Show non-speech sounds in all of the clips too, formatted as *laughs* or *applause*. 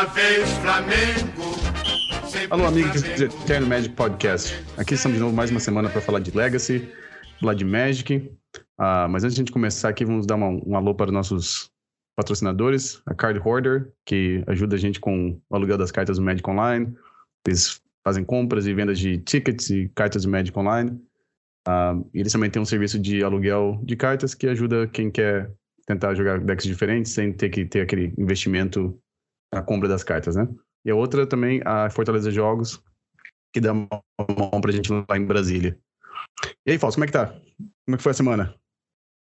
uma vez Flamengo. Alô, amigos do Eterno Magic Podcast. Aqui estamos de novo mais uma semana para falar de Legacy, falar de Magic. Ah, mas antes de a gente começar aqui, vamos dar uma, um alô para os nossos patrocinadores, a Card Hoarder, que ajuda a gente com o aluguel das cartas do Magic Online. Eles fazem compras e vendas de tickets e cartas do Magic Online. Ah, e eles também têm um serviço de aluguel de cartas que ajuda quem quer tentar jogar decks diferentes sem ter que ter aquele investimento na compra das cartas, né? E a outra também, a Fortaleza Jogos, que dá uma mão pra gente lá em Brasília. E aí, Fausto, como é que tá? Como é que foi a semana?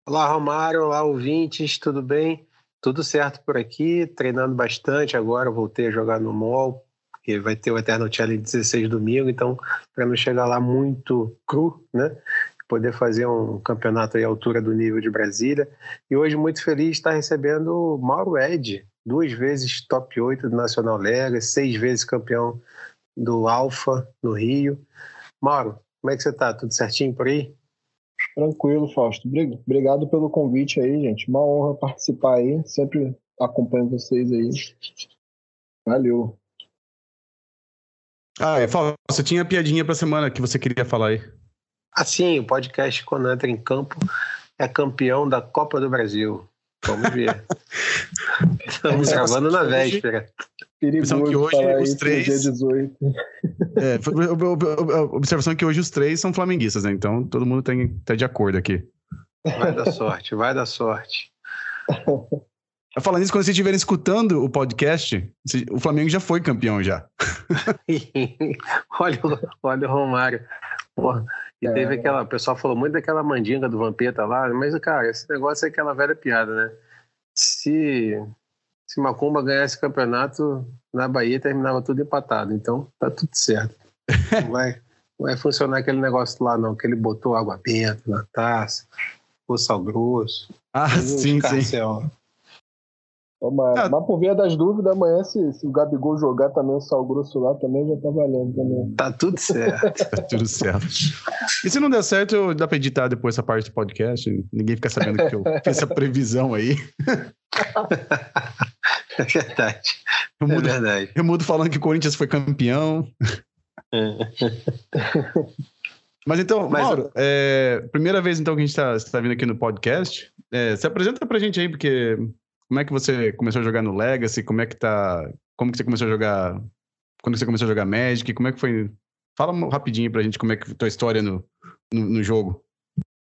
Olá, Romário. Olá, ouvintes. Tudo bem? Tudo certo por aqui. Treinando bastante agora. Voltei a jogar no mall, porque vai ter o Eternal Challenge 16 domingo. Então, para não chegar lá muito cru, né? Poder fazer um campeonato à altura do nível de Brasília. E hoje, muito feliz de estar recebendo o Mauro Ed, duas vezes top 8 do Nacional Lega, seis vezes campeão do Alfa no Rio. Mauro, como é que você tá? Tudo certinho por aí? Tranquilo, Fausto. Obrigado pelo convite aí, gente. Uma honra participar aí. Sempre acompanho vocês aí. Valeu. Ah, é, Fausto, você tinha piadinha pra semana que você queria falar aí. Assim, o podcast Quando Entra em Campo é campeão da Copa do Brasil. Vamos ver. *laughs* Estamos gravando na véspera. Observação que hoje os três. Dia 18. É, observação que hoje os três são flamenguistas, né? Então todo mundo tem, tá de acordo aqui. Vai dar sorte, vai dar sorte. Falando nisso, quando vocês estiverem escutando o podcast, o Flamengo já foi campeão já. *laughs* olha, olha o Romário. Porra. E é, teve aquela. O pessoal falou muito daquela mandinga do Vampeta lá, mas, cara, esse negócio é aquela velha piada, né? Se, se Macumba ganhasse campeonato, na Bahia terminava tudo empatado. Então, tá tudo certo. *laughs* Não vai, não vai funcionar aquele negócio lá, não, que ele botou água benta na taça, o sal grosso. Ah, sim, sim. Mas, ah. mas por via das dúvidas, amanhã, se, se, o Gabigol jogar também o sal grosso lá, também já tá valendo também. Tá tudo certo. *laughs* tá tudo certo. E se não der certo, dá pra editar depois essa parte do podcast. Ninguém fica sabendo que eu fiz essa previsão aí. *laughs* É verdade. Eu mudo, é verdade. Eu mudo falando que o Corinthians foi campeão. É. Mas então, Mas, Mauro, é, primeira vez então que a gente está tá vindo aqui no podcast. É, se apresenta pra gente aí, porque como é que você começou a jogar no Legacy? Como é que tá. Como que você começou a jogar. Quando você começou a jogar Magic? Como é que foi. Fala rapidinho pra gente como é que foi a tua história no, no, no jogo.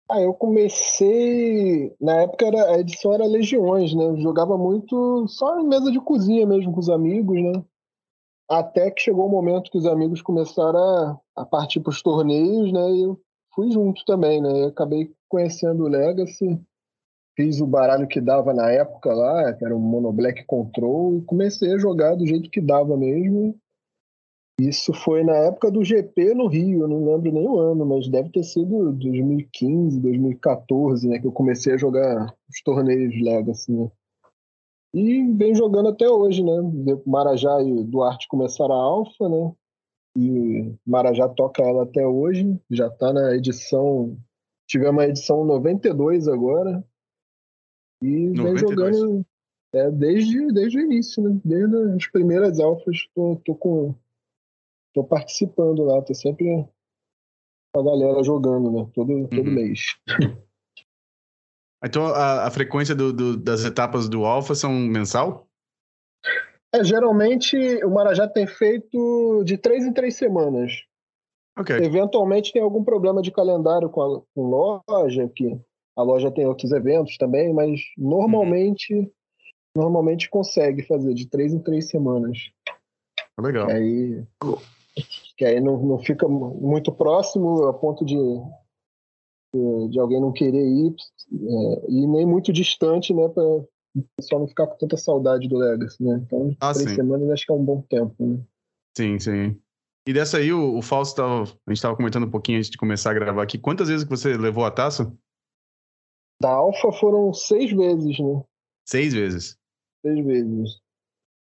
Ah, eu comecei. Na época era, a edição era Legiões, né? Eu jogava muito só em mesa de cozinha mesmo com os amigos, né? Até que chegou o momento que os amigos começaram a, a partir para os torneios, né? E eu fui junto também, né? Eu acabei conhecendo o Legacy fiz o baralho que dava na época lá, que era um Mono Black Control, e comecei a jogar do jeito que dava mesmo. Isso foi na época do GP no Rio, eu não lembro nem o ano, mas deve ter sido 2015, 2014, né, que eu comecei a jogar os torneios Legacy, né? E vem jogando até hoje, né? Marajá e Duarte começaram a Alpha, né? E Marajá toca ela até hoje, já tá na edição. Tivemos a edição 92 agora, e 92. vem jogando é, desde, desde o início, né? Desde as primeiras alfas, tô, tô, com, tô participando lá, tô sempre com a galera jogando, né? Todo, todo uhum. mês. *laughs* Então a, a frequência do, do, das etapas do Alpha são mensal? É, geralmente o Marajá tem feito de três em três semanas. Okay. Eventualmente tem algum problema de calendário com, a, com loja, que a loja tem outros eventos também, mas normalmente uhum. normalmente consegue fazer de três em três semanas. Legal. Que aí, que aí não, não fica muito próximo a ponto de, de alguém não querer ir é, e nem muito distante, né, para o pessoal não ficar com tanta saudade do Legacy, né? Então, ah, três sim. semanas acho que é um bom tempo, né? Sim, sim. E dessa aí, o, o Fausto, tava, a gente estava comentando um pouquinho antes de começar a gravar aqui. Quantas vezes que você levou a taça? Da Alfa foram seis vezes, né? Seis vezes? Seis vezes.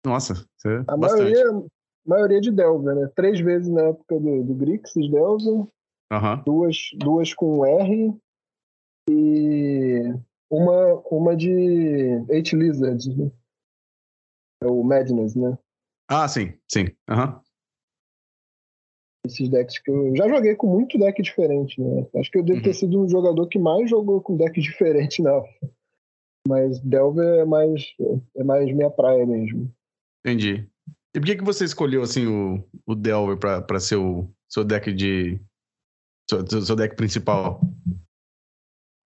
Nossa, isso é a bastante. maioria, maioria de Delver, né? Três vezes na época do, do Grixis Delver. Uhum. Duas, duas com R. E uma, uma de Eight Lizards, né? É o Madness, né? Ah, sim, sim. Aham. Esses decks que eu já joguei com muito deck diferente, né? Acho que eu devo ter Uhum. sido um jogador que mais jogou com deck *laughs* diferente, não. Mas Delver é mais, é mais minha praia mesmo. Entendi. E por que, que você escolheu assim o, o Delver pra ser o seu deck de. Seu, seu- seu deck principal?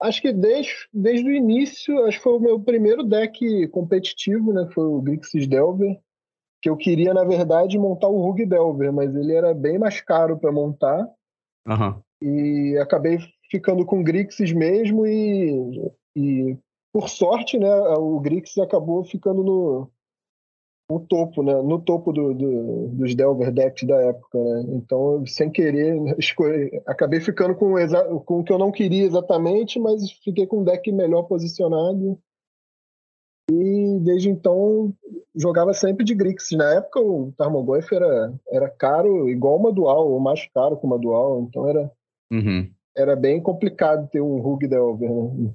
Acho que desde, desde o início, acho que foi o meu primeiro deck competitivo, né? Foi o Grixis Delver. Que eu queria, na verdade, montar o Rug Delver, mas ele era bem mais caro para montar. Aham. E acabei ficando com o Grixis mesmo e, e por sorte, né, o Grixis acabou ficando no, no topo, né, no topo do, do- dos Delver decks da época, né? Então, sem querer, *laughs* escolhi, acabei ficando com, com o que eu não queria exatamente, mas fiquei com um deck melhor posicionado. E desde então jogava sempre de Grixis. Na época o Tarmogoyf era, era caro, igual uma dual, ou mais caro que uma dual, então era Uhum. era bem complicado ter um Rug Delver, né?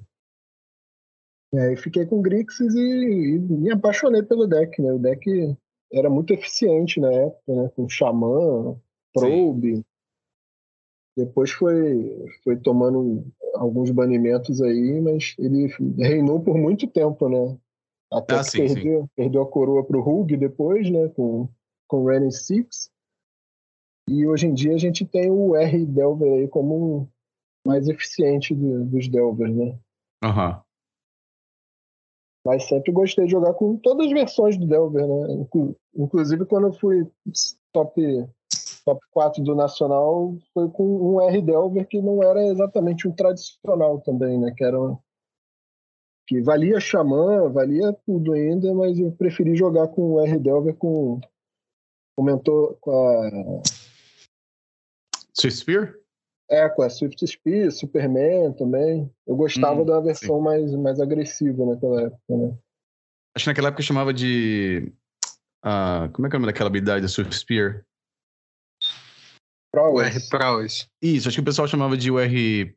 E aí fiquei com Grixis e, e me apaixonei pelo deck, né? O deck era muito eficiente na época, né? Com Xamã, Probe. Depois foi, foi tomando alguns banimentos aí, mas ele reinou por muito tempo, né? Até Ah, sim, sim. perdeu, perdeu a coroa pro Rug depois, né? Com, com Renin Six. E hoje em dia a gente tem o R Delver aí como um mais eficiente do- dos Delvers, né? Aham. Mas sempre gostei de jogar com todas as versões do Delver, né? Inclu- Inclusive quando eu fui top, top 4 do Nacional, foi com um R Delver que não era exatamente um tradicional também, né? Que era um- que valia Xamã, valia tudo ainda, mas eu preferi jogar com o R Delver com comentou com a Swift Spear? É, com a Swift Spear, Superman também. Eu gostava Hum, da versão mais, mais agressiva naquela época, né? Acho que naquela época chamava de. ah, como é que é o nome daquela habilidade da Swift Spear? O R Prowess. Prowess. Isso, acho que o pessoal chamava de UR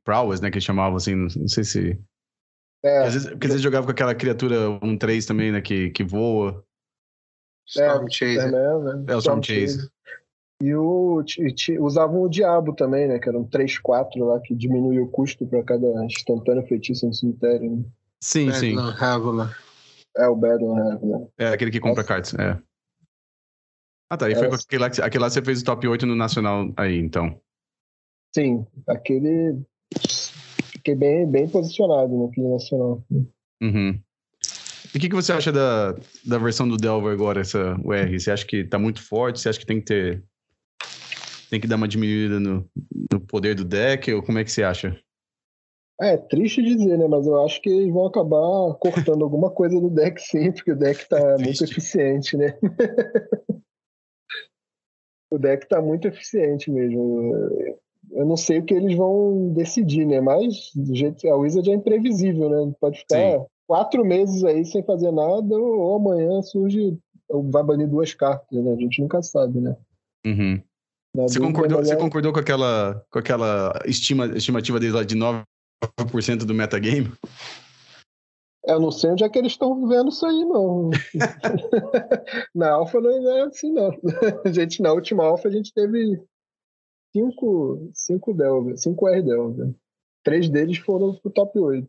Prowess, né? Que eles chamavam assim, não sei se. É, Às vezes, porque às vezes jogava com aquela criatura 1-3 também, né? Que, que voa. Storm Chaser. Superman, né? É o Storm Chaser. E o, usavam o Diabo também, né? Que eram 3, 4 lá, que diminuía o custo para cada instantâneo feitiço no cemitério. Né? Sim, sim. Bedlam Raveler. É o Battle Heavy, né? É aquele que compra cards, é. Ah, tá. E É. foi com aquele lá, que, aquele lá você fez o top 8 no Nacional aí, então. Sim, aquele. Fiquei bem, bem posicionado naquele nacional. Uhum. E o que, que você acha da, da versão do Delver agora, essa UR? Você acha que tá muito forte? Você acha que tem que ter. Tem que dar uma diminuída no, no poder do deck? Ou como é que você acha? É, triste dizer, né? Mas eu acho que eles vão acabar cortando alguma coisa do deck sim, porque o deck tá *laughs* muito Triste. eficiente, né? *laughs* o deck tá muito eficiente mesmo. Eu não sei o que eles vão decidir, né? Mas do jeito a Wizard é imprevisível, né? Pode ficar Sim. quatro meses aí sem fazer nada, ou amanhã surge. ou Vai banir duas cartas, né? A gente nunca sabe, né? Uhum. Você, concordou, você é- concordou com aquela, com aquela estima, estimativa deles lá de 9% do metagame? Eu não sei onde é que eles estão vendo isso aí, não. *laughs* *laughs* na Alpha não é assim, não. *laughs* A gente, na última Alpha, a gente teve cinco, cinco Delver, cinco R Delver. Três deles foram pro top 8.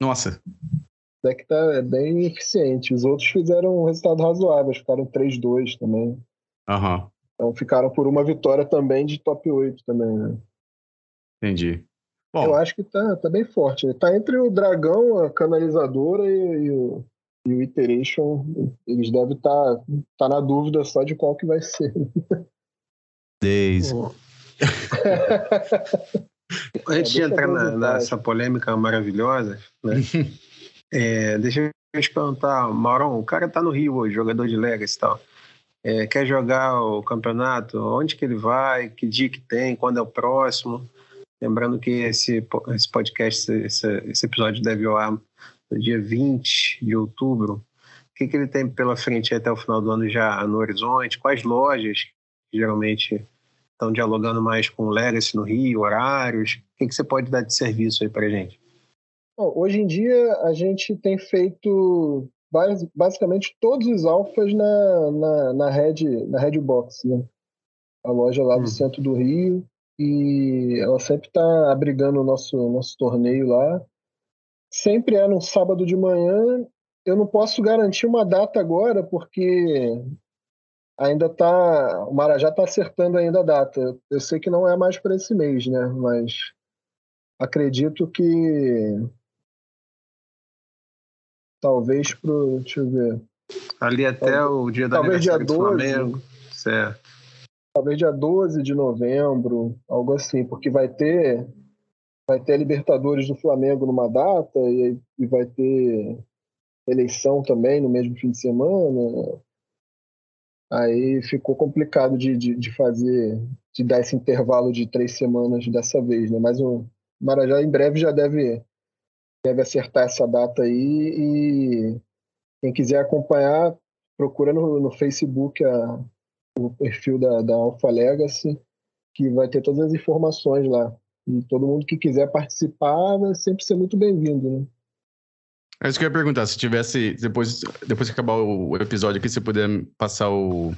Nossa. O deck tá é bem eficiente. Os outros fizeram um resultado razoável, ficaram 3-2 também. Aham. Então ficaram por uma vitória também de top 8 também, né? Entendi. Eu Bom, acho que tá, tá bem forte. Tá entre o Dragão, a Canalizadora e, e o, e o Iteration. Eles devem estar tá, tá na dúvida só de qual que vai ser. 10. *laughs* Antes de entrar na- nessa polêmica maravilhosa, né? *laughs* é, deixa eu te perguntar, Maurão, o cara tá no Rio hoje, jogador de Legacy e tal. É, quer jogar o campeonato? Onde que ele vai? Que dia que tem? Quando é o próximo? Lembrando que esse, esse podcast, esse, esse episódio deve ao ar no dia 20 de outubro. O que, que ele tem pela frente até o final do ano já no horizonte? Quais lojas que geralmente estão dialogando mais com o Legacy no Rio, horários? O que, que você pode dar de serviço aí pra gente? Bom, hoje em dia, a gente tem feito basicamente todos os alfas na, na, na, Red, na Red Box, né? A loja lá do hum. centro do Rio. E ela sempre está abrigando o nosso, nosso torneio lá. Sempre é no sábado de manhã. Eu não posso garantir uma data agora, porque ainda tá. O Marajá está acertando ainda a data. Eu sei que não é mais para esse mês, né? Mas acredito que talvez pro. Deixa eu ver. Ali até talvez, o dia da talvez dia 12, Flamengo. Certo. Talvez dia 12 de novembro, algo assim, porque vai ter vai ter a Libertadores do Flamengo numa data e, e vai ter eleição também no mesmo fim de semana. Aí ficou complicado de, de, de, fazer, de dar esse intervalo de três semanas dessa vez, né? Mas o Marajá em breve já deve, deve acertar essa data aí e quem quiser acompanhar, procura no, no Facebook a, o perfil da, da Alpha Legacy, que vai ter todas as informações lá. E todo mundo que quiser participar vai sempre ser muito bem-vindo, né? É isso que eu ia perguntar. Se tivesse, depois, depois que acabar o episódio aqui, você puder passar o,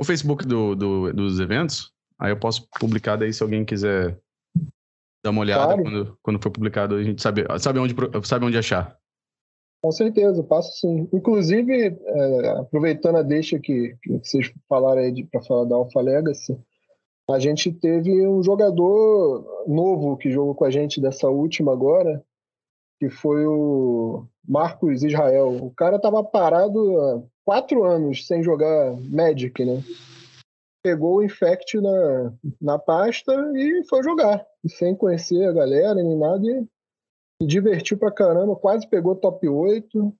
o Facebook do, do, dos eventos, aí eu posso publicar daí se alguém quiser dar uma olhada claro. quando, quando for publicado, a gente sabe, sabe, onde, sabe onde achar. Com certeza, passo sim. Inclusive, é, aproveitando a deixa que, que vocês falaram aí para falar da Alpha Legacy, a gente teve um jogador novo que jogou com a gente dessa última agora, que foi o Marcos Israel. O cara estava parado há quatro anos sem jogar Magic, né? Pegou o Infect na, na pasta e foi jogar, sem conhecer a galera nem nada, e se divertiu pra caramba, quase pegou top 8.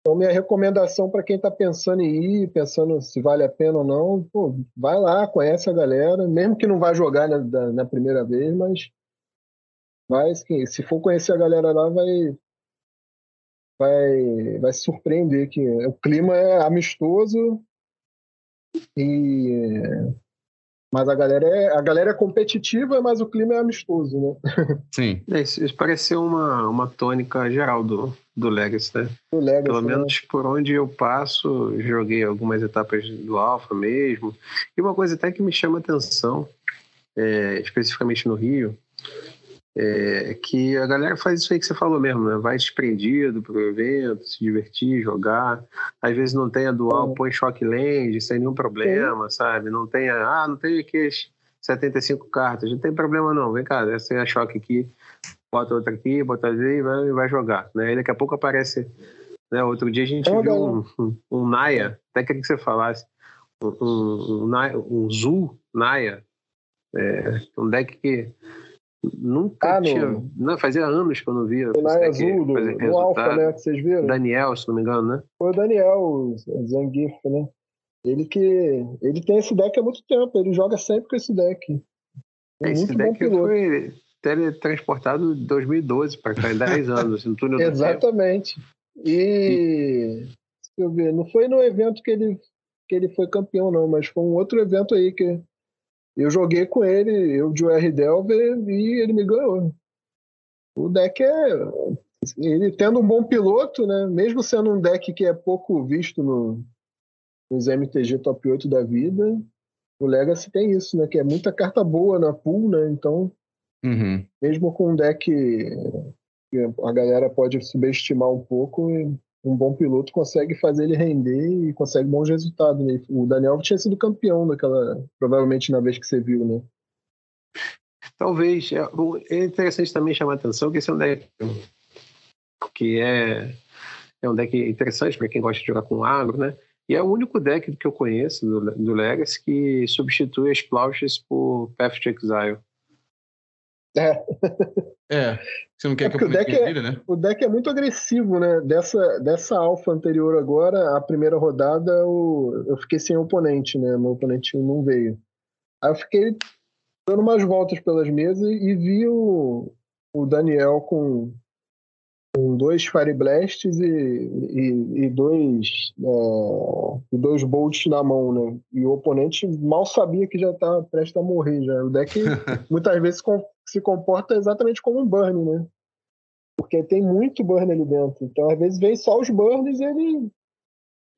Então, minha recomendação para quem está pensando em ir, pensando se vale a pena ou não, pô, vai lá, conhece a galera, mesmo que não vá jogar na, na primeira vez, mas vai, se for conhecer a galera lá, vai, vai, vai se surpreender que o clima é amistoso e mas a galera é, a galera é competitiva, mas o clima é amistoso, né? *laughs* Sim. É, isso, isso parece ser uma, uma tônica geral do, do Legacy, né? Do Legacy, Pelo né? menos por onde eu passo, joguei algumas etapas do Alpha mesmo. E uma coisa até que me chama atenção, é, especificamente no Rio, é que a galera faz isso aí que você falou mesmo, né? Vai desprendido pro evento, se divertir, jogar. Às vezes não tem a dual, é. põe choque land sem nenhum problema, é. sabe? Não tem a, ah, não tem aqui 75 cartas, não tem problema não. Vem cá, essa é a choque aqui, bota outra aqui, bota ali e vai, vai jogar, né? E daqui a pouco aparece, né? Outro dia a gente é, viu um, um, um, Naya, até queria que você falasse, um, um, um, um Zul Naya, é, um deck que Nunca ah, tinha. No... Não, fazia anos que eu não via. O Nai Azul, do, do Alpha, né? Que vocês viram? Daniel, se não me engano, né? Foi o Daniel, o Zangief, né? Ele que. Ele tem esse deck há muito tempo, ele joga sempre com esse deck. É esse deck foi teletransportado em 2012 para cá, em 10 *laughs* anos, no túnel Exatamente. E, e. Deixa eu ver, não foi no evento que ele, que ele foi campeão, não, mas foi um outro evento aí que eu joguei com ele, eu de UR Delver, e ele me ganhou. O deck é. Ele tendo um bom piloto, né? Mesmo sendo um deck que é pouco visto no, nos MTG top 8 da vida, o Legacy tem isso, né? Que é muita carta boa na pool, né? Então, uhum. mesmo com um deck que a galera pode subestimar um pouco, um bom piloto consegue fazer ele render e consegue bons resultados. Né? O Daniel tinha sido campeão daquela, provavelmente na vez que você viu, né? Talvez. É, é interessante também chamar a atenção que esse é um deck que é, é um deck interessante para quem gosta de jogar com agro, né? E é o único deck que eu conheço do, do Legacy que substitui as Plouches por Path to Exile. É. É. Você não quer é que eu o deck, é, né? o deck é muito agressivo, né? Dessa, dessa alfa anterior agora, a primeira rodada, o, eu fiquei sem oponente, né? Meu oponente não veio. Aí eu fiquei dando umas voltas pelas mesas e vi o, o Daniel com dois Fire Blasts e, e, e dois, é, dois Bolts na mão, né? E o oponente mal sabia que já estava prestes a morrer já. O deck *laughs* muitas vezes se comporta exatamente como um Burn, né? Porque tem muito burn ali dentro. Então, às vezes, vem só os burns e ele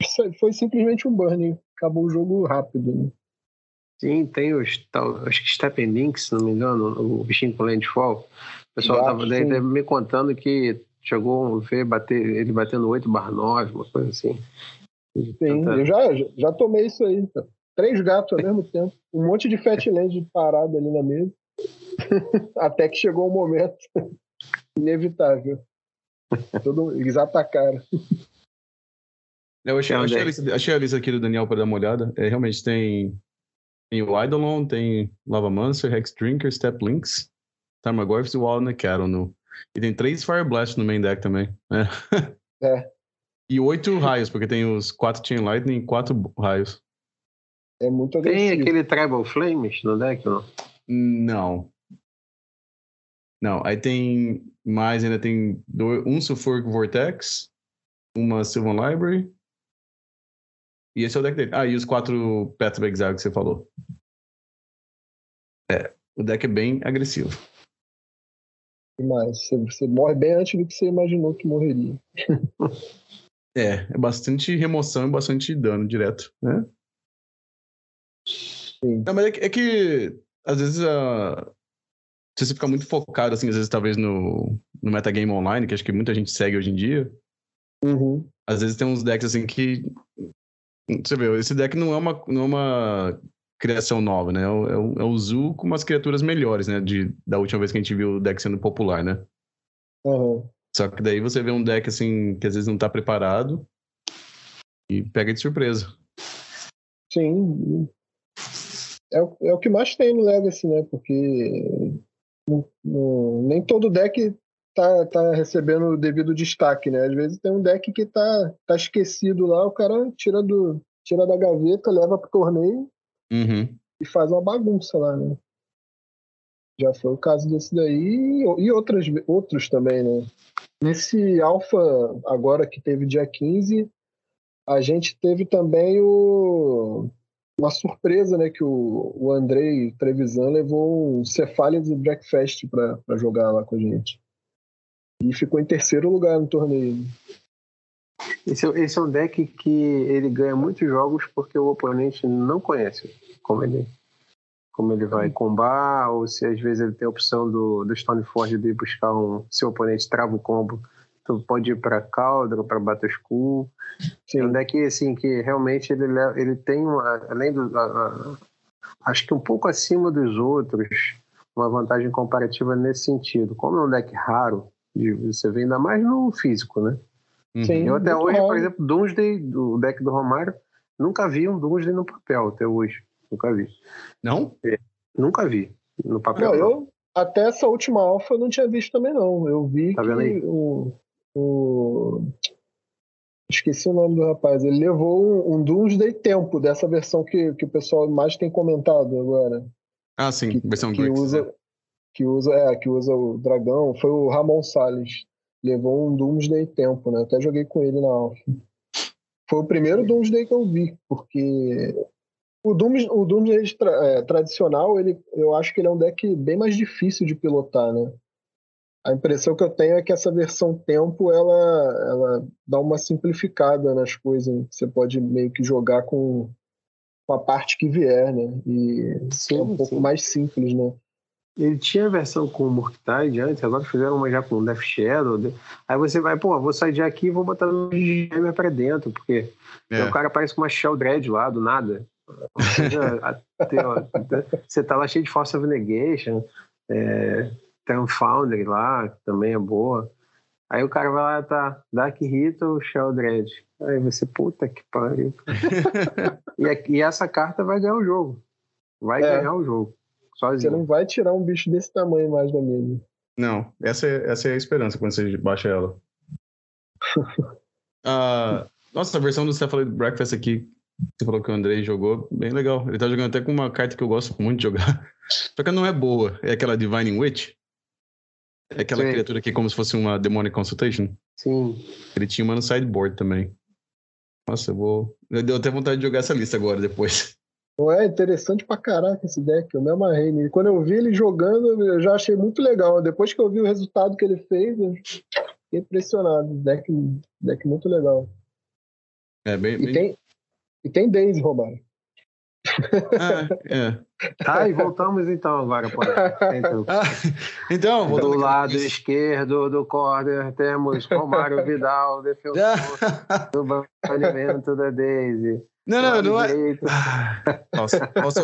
*laughs* foi simplesmente um burn. Acabou o jogo rápido. Né? Sim, tem os. Tal, acho que Stephen Link, se não me engano, o bichinho com Landfall. O pessoal estava me contando que chegou a ver bater, ele batendo 8 barra 9, uma coisa assim. Sim, eu já, já tomei isso aí. Tá? Três gatos ao *laughs* mesmo tempo. Um monte de Fatland parado ali na mesa. *laughs* Até que chegou o um momento *laughs* inevitável. Todo, eles atacaram. Eu achei, achei, a lista, achei a lista aqui do Daniel para dar uma olhada. É, realmente tem, tem o Eidolon, tem Lava Monster, Hex Drinker, Step Links, Tarmogoyfs e o Walnut Cattle no, e tem três Fire Blast no main deck também. É. *laughs* é. E oito raios, porque tem os quatro Chain Lightning e quatro raios. É muito agressivo. Tem aquele Tribal Flames no deck, não? Não. Não, aí tem mais, ainda tem dois, um Sulfuric Vortex, uma Sylvan Library. E esse é o deck dele. Ah, e os quatro Path of Exile que você falou. É, o deck é bem agressivo. Mas você, você morre bem antes do que você imaginou que morreria. *laughs* é, é bastante remoção e bastante dano direto, né? Sim. Não, mas é que, é que às vezes uh, se você ficar muito focado, assim, às vezes talvez no, no metagame online, que acho que muita gente segue hoje em dia, uhum. às vezes tem uns decks assim que. Você vê, esse deck não é uma, não é uma criação nova, né? É o, é o, é o Zoo com umas criaturas melhores, né? De, da última vez que a gente viu o deck sendo popular, né? Uhum. Só que daí você vê um deck assim que às vezes não tá preparado e pega de surpresa. Sim. É, o, é o que mais tem no Legacy, né? Porque no, no, nem todo deck tá, tá recebendo o devido destaque, né? Às vezes tem um deck que tá, tá esquecido lá, o cara tira, do, tira da gaveta, leva pro torneio uhum. e faz uma bagunça lá, né? Já foi o caso desse daí e outras, outros também, né? Nesse Alpha, agora que teve dia 15, a gente teve também o, uma surpresa, né? Que o, o Andrei Trevisan levou um Cephalids Breakfast para jogar lá com a gente. E ficou em terceiro lugar no torneio. Esse, esse é um deck que ele ganha muitos jogos porque o oponente não conhece como ele, como ele vai combar, ou se às vezes ele tem a opção do, do Stoneforge de buscar um. Se o oponente trava o combo, tu pode ir para Caldra, para Battle School. Sim. É um deck assim, que realmente ele, ele tem, uma, além do. A, a, acho que um pouco acima dos outros, uma vantagem comparativa nesse sentido. Como é um deck raro, você vê ainda mais no físico, né? Sim, eu até hoje, raro. por exemplo, Doomsday, do deck do Romário, nunca vi um Doomsday no papel até hoje. Nunca vi. Não? É, nunca vi. No papel. Não, eu até essa última alfa eu não tinha visto também, não. Eu vi tá que o, o. Esqueci o nome do rapaz. Ele levou um, um Doomsday Tempo dessa versão que, que o pessoal mais tem comentado agora. Ah, sim, que, versão que usa que usa, é, que usa o dragão. Foi o Ramon Salles. Levou um Doomsday Tempo, né? Até joguei com ele na Alpha. Foi o primeiro Doomsday que eu vi, porque o Doom, o Doom tra, é, tradicional, ele, eu acho que ele é um deck bem mais difícil de pilotar, né? A impressão que eu tenho é que essa versão tempo ela, ela dá uma simplificada nas coisas. Você pode meio que jogar com, com a parte que vier, né? E sim, é um pouco sim. mais simples, né? Ele tinha a versão com o Murktide antes, agora fizeram uma já com Death Shadow. Aí você vai, pô, vou sair de aqui e vou botar no GM pra dentro, porque é. o cara parece com uma Shell Dread lá, do nada. *laughs* você tá lá cheio de Force of Negation, é, Foundry lá, que também é boa. Aí o cara vai lá, tá, Dark Hit ou Shell Dread? Aí você, puta que pariu. *laughs* e, e, essa carta vai ganhar o jogo. Vai é. ganhar o jogo. Sozinho. Você não vai tirar um bicho desse tamanho mais da mesa. Não, essa é, essa é a esperança quando você baixa ela. uh, *laughs* nossa, a versão do Cephalid Breakfast aqui você falou que o Andrei jogou, bem legal. Ele tá jogando até com uma carta que eu gosto muito de jogar. *laughs* Só que não é boa. É aquela Divine Witch. É aquela Sim. criatura que é como se fosse uma Demonic Consultation. Sim. Ele tinha uma no sideboard também. Nossa, eu vou. Deu até vontade de jogar essa lista agora, depois. Não é interessante pra caraca esse deck, eu me amarrei nele. Quando eu vi ele jogando, eu já achei muito legal. Depois que eu vi o resultado que ele fez, eu fiquei impressionado. Deck, deck muito legal. É, bem. E bem... tem, e tem Daisy, Romário. Ah, é. Ah, *laughs* e voltamos então agora. Pô. Então, Ah, então, do aqui- lado esquerdo do corner temos Romário Vidal, *laughs* defensor do banimento da Daisy. Não, não, não é. Ah, Nossa, posso,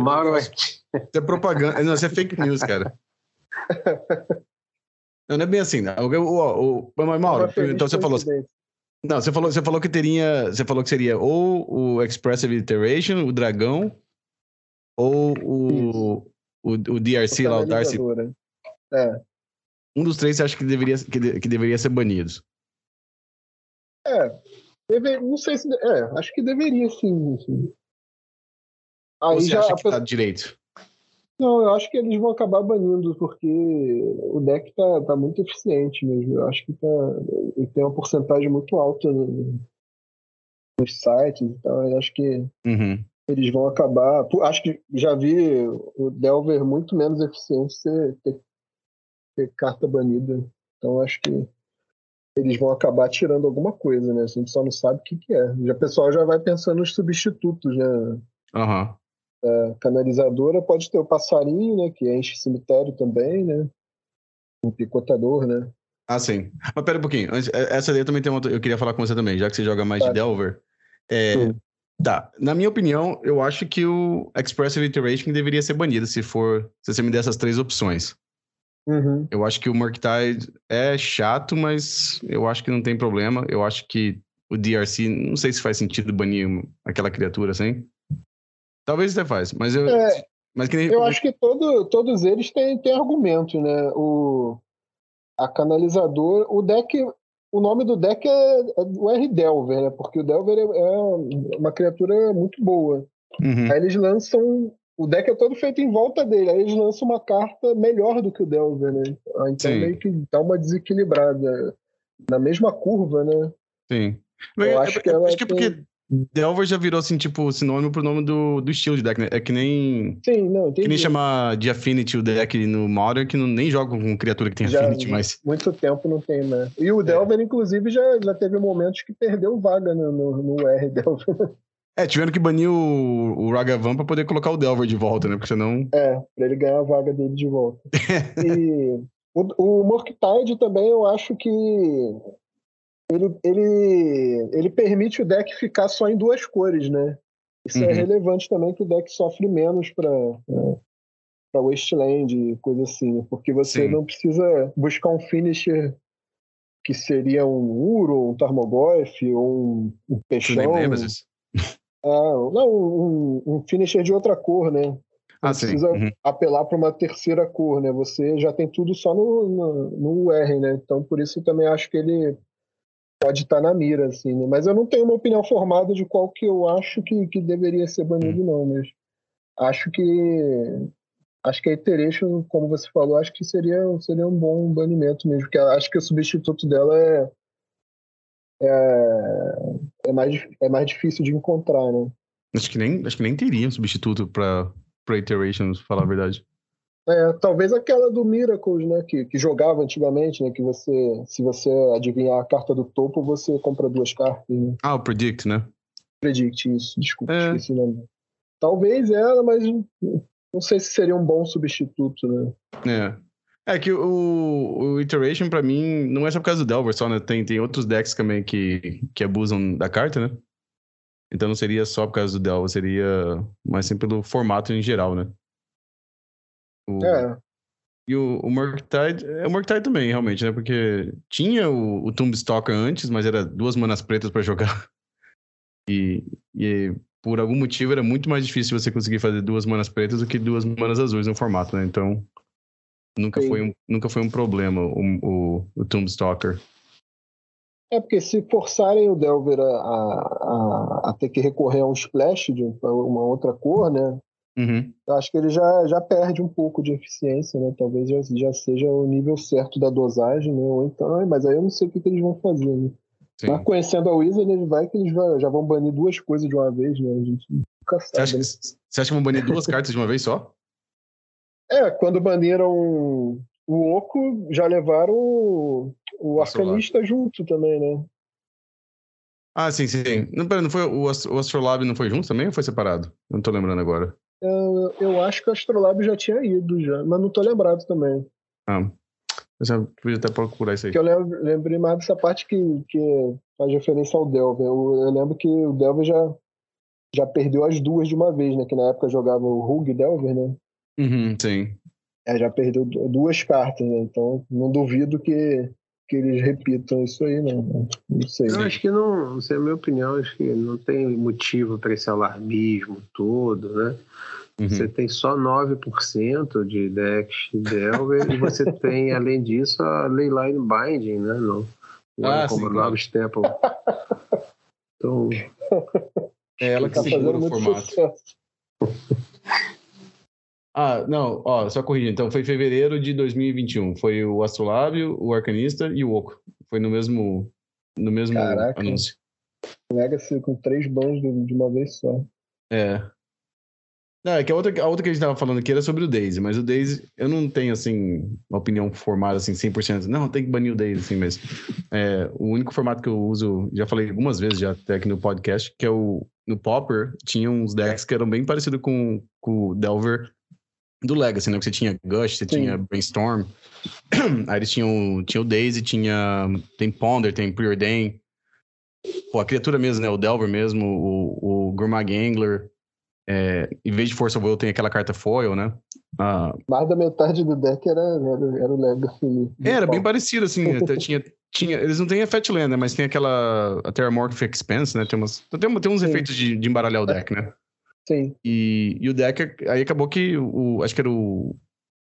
Mauro posso, isso é propaganda. Não, isso é fake news, cara. Não, não é bem assim. Não. O, o, o, mas, Mauro, então você falou, não, você falou, você falou que teria, você falou que seria ou o Expressive Iteration, o Dragão, ou o, o, o DRC lá, o Darcy. É. Um dos três você acha que deveria, que, de- que deveria ser banido? É. Deve, não sei se. É, acho que deveria sim. sim. Ou Aí você já. acha que tá direito? Não, eu acho que eles vão acabar banindo, porque o deck tá, tá muito eficiente mesmo. Eu acho que tá, ele tem uma porcentagem muito alta no- nos sites, então eu acho que Uhum. eles vão acabar. Acho que já vi o Delver muito menos eficiente ser, ter, ter carta banida. Então acho que eles vão acabar tirando alguma coisa, né? A gente só não sabe o que, que é. Já, o pessoal já vai pensando nos substitutos, né? Aham. A canalizadora pode ter o passarinho, né? Que enche cemitério também, né? O picotador, né? Ah, sim. Mas pera um pouquinho. Antes- é- Essa daí eu também tem uma, eu queria falar com você também, já que você joga mais de Tá. Delver. É, Sim. tá. Na minha opinião, eu acho que o Expressive Iteration deveria ser banido se for. Se você me der essas três opções. Uhum. Eu acho que o Murktide é chato, mas eu acho que não tem problema. Eu acho que o DRC, não sei se faz sentido banir aquela criatura assim. Talvez até faz, mas eu. É, mas nem. eu acho que todo, todos eles têm, têm argumento, né? O, a canalizadora, o deck, o nome do deck é, é o R Delver, né? Porque o Delver é, é uma criatura muito boa. Uhum. Aí eles lançam. O deck é todo feito em volta dele. Aí eles lançam uma carta melhor do que o Delver, né? Ah, Então Sim. meio que dá uma desequilibrada. Na mesma curva, né? Sim. Eu É- acho é- que ela acho que é tem- porque Delver já virou assim, tipo, sinônimo pro nome do, do estilo de deck, né? É que nem. Sim, não, entendi. Que nem chamar de Affinity o deck no Modern, que não, nem joga com criatura que tem Já- Affinity, mas. Muito tempo não tem, né? E o Delver, inclusive, já, já teve momentos que perdeu vaga no, no, no R Delver. *laughs* É, tiveram que banir o, o Ragavan pra poder colocar o Delver de volta, né? Porque senão. É, pra ele ganhar a vaga dele de volta. *laughs* e o, o Morktide também, eu acho que ele, ele, ele permite o deck ficar só em duas cores, né? Isso é Uhum. relevante também, que o deck sofre menos para para Wasteland e coisa assim, porque você Sim. não precisa buscar um finisher que seria um Uro, um Tarmogoyf ou um, um Peixão. Ah, não, um, um finisher de outra cor, né? Ah, precisa Uhum. apelar para uma terceira cor, né? Você já tem tudo só no, no, no UR, né? Então, por isso também acho que ele pode estar na mira, assim, né? Mas eu não tenho uma opinião formada de qual que eu acho que, que deveria ser banido, não, mas acho que acho que a Iteration, como você falou, acho que seria, seria um bom banimento mesmo, porque acho que o substituto dela é é, é, mais, é mais difícil de encontrar, né? Acho, que nem, acho que nem teria um substituto pra, pra Iterations, falar a verdade. É, talvez aquela do Miracles, né? Que, que jogava antigamente, né? Que você, se você adivinhar a carta do topo, você compra duas cartas. Né? Ah, o Predict, né? Predict isso, desculpa, É. esqueci o nome. Talvez ela, mas não sei se seria um bom substituto, né? É. É que o, o Iteration, pra mim, não é só por causa do Delver só, né? Tem, tem outros decks também que, que abusam da carta, né? Então não seria só por causa do Delver, seria mais sim pelo formato em geral, né? O- É, E o, o Murktide, é o Murktide também, realmente, né? Porque tinha o, o Tombstalker antes, mas era duas manas pretas pra jogar. E, e por algum motivo era muito mais difícil você conseguir fazer duas manas pretas do que duas manas azuis no formato, né? Então nunca, Sim. foi um, nunca foi um problema o, o, o Tombstalker. é porque se forçarem o Delver a, a, a- ter que recorrer a um splash de uma outra cor, né? Uhum. Eu acho que ele já, já perde um pouco de eficiência, né? Talvez já, já seja o nível certo da dosagem, né? Ou então, mas aí eu não sei o que, que eles vão fazer, né? Sim. Mas conhecendo a Wizard, ele vai que eles vai- já vão banir duas coisas de uma vez, né? A gente caçada. Você acha, você acha que vão banir duas *laughs* cartas de uma vez só? É, quando baniram o Oco, já levaram o, o Arcanista junto também, né? Ah, sim, sim. Não, pera, não foi, o, Astro, o Astrolab não foi junto também ou foi separado? Não tô lembrando agora. Eu, eu acho que o Astrolab já tinha ido, já, mas não tô lembrado também. Ah, eu já podia até procurar isso aí. Que eu lembro, lembrei mais dessa parte que, que faz referência ao Delver. Eu, eu lembro que o Delver já, já perdeu as duas de uma vez, né? Que na época jogava o Rug Delver, né? Uhum, sim. É, já perdeu duas cartas, né? Então não duvido que, que eles repitam isso aí, não. Não sei. Eu acho que não, não sei a minha opinião, acho que não tem motivo para esse alarmismo todo, né? Uhum. Você tem só 9% de decks Delver e você *laughs* tem, além disso, a Leyline Binding, né? No, Ah, como sim, claro. Novos Temple. *laughs* Então, É ela que Tá segura fazendo o formato. Ah, não, ó, só corrigir. Então, foi fevereiro de 2021. Foi o Astrolábio, o Arcanista e o Oco. Foi no mesmo, no mesmo Caraca. anúncio. Legacy com três bans de, de uma vez só. É. Não, é que a outra, a outra que a gente tava falando aqui era sobre o Daisy, mas o Daisy, eu não tenho, assim, uma opinião formada, assim, 100%. Não, tem que banir o Daisy, assim mesmo. É, o único formato que eu uso, já falei algumas vezes já até aqui no podcast, que é o, no Popper, tinha uns decks que eram bem parecidos com, com o Delver do Legacy, né? Que você tinha Gush, você Sim. tinha Brainstorm. *clears throat* Aí eles tinham, tinha o Daisy, tinha. Tem Ponder, tem Preordain. Pô, a criatura mesmo, né? O Delver mesmo, o, o Gourmag Angler. É, em vez de of Will, tem aquela carta foil, né? Ah, Mais da metade do deck era, era, era o Legacy. é, era bem parecido, assim. *laughs* Até tinha, tinha, eles não têm a Fatland, né? Mas tem aquela. A Terramorph Expense, né? Tem, umas, tem, tem uns Sim. efeitos de, de embaralhar o deck, né? Sim. E, e o deck, aí acabou que o, acho que era o,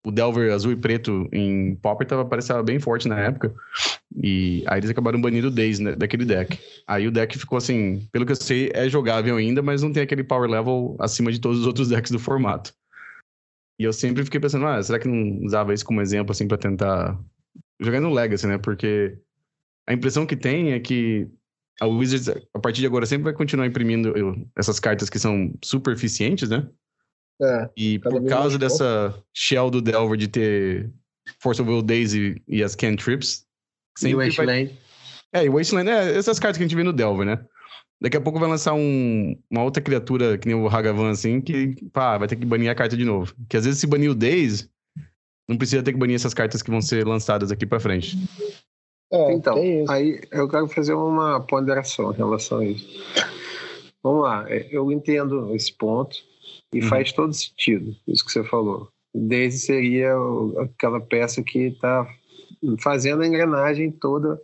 o Delver azul e preto em Popper tava, parecia bem forte na época. E aí eles acabaram banindo o Daze né, daquele deck. Aí o deck ficou assim, pelo que eu sei, é jogável ainda, mas não tem aquele power level acima de todos os outros decks do formato. E eu sempre fiquei pensando, ah, será que não usava isso como exemplo, assim, pra tentar jogar no Legacy, né? Porque a impressão que tem é que a Wizards, a partir de agora, sempre vai continuar imprimindo essas cartas que são super eficientes, né? É. E por causa dessa shell do Delver de ter Force of Will Daisy e as cantrips, e o sempre vai... Wasteland. É, e Wasteland, é, essas cartas que a gente vê no Delver, né? Daqui a pouco vai lançar um, uma outra criatura, que nem o Hagavan, assim, que pá, vai ter que banir a carta de novo. Que às vezes se banir o Daisy, não precisa ter que banir essas cartas que vão ser lançadas aqui pra frente. É, Então, aí eu quero fazer uma ponderação em relação a isso. Vamos lá, é, eu entendo esse ponto e Uhum. faz todo sentido, isso que você falou. Daisy seria aquela peça que está fazendo a engrenagem toda,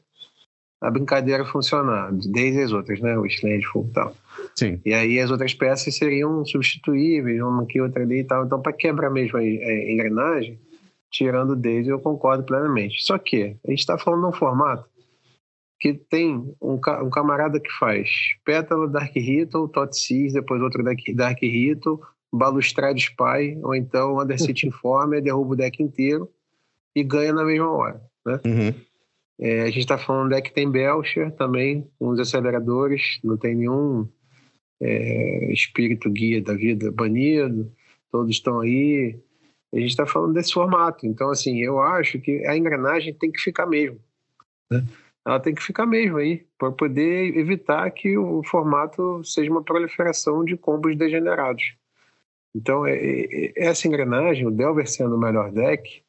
a brincadeira funcionar, desde as outras, né? O Slandful e tal. Sim. E aí as outras peças seriam substituíveis, uma aqui, outra ali e tal. Então, para quebrar mesmo a engrenagem, tirando o Daisy, eu concordo plenamente. Só que a gente está falando de um formato que tem um, ca- um camarada que faz Pétala, Dark Ritual, Tot Seas, depois outro Dark, Dark Ritual, Balustrade Spy, ou então Undercity *laughs* Informer, derruba o deck inteiro e ganha na mesma hora. Né? Uhum. É, a gente está falando um deck que tem Belcher também, com os aceleradores, não tem nenhum é, espírito guia da vida banido, todos estão aí. A gente está falando desse formato. Então, assim, eu acho que a engrenagem tem que ficar mesmo. né? Ela tem que ficar mesmo aí, para poder evitar que o formato seja uma proliferação de combos degenerados. Então, é- é- essa engrenagem, o Delver sendo o melhor deck,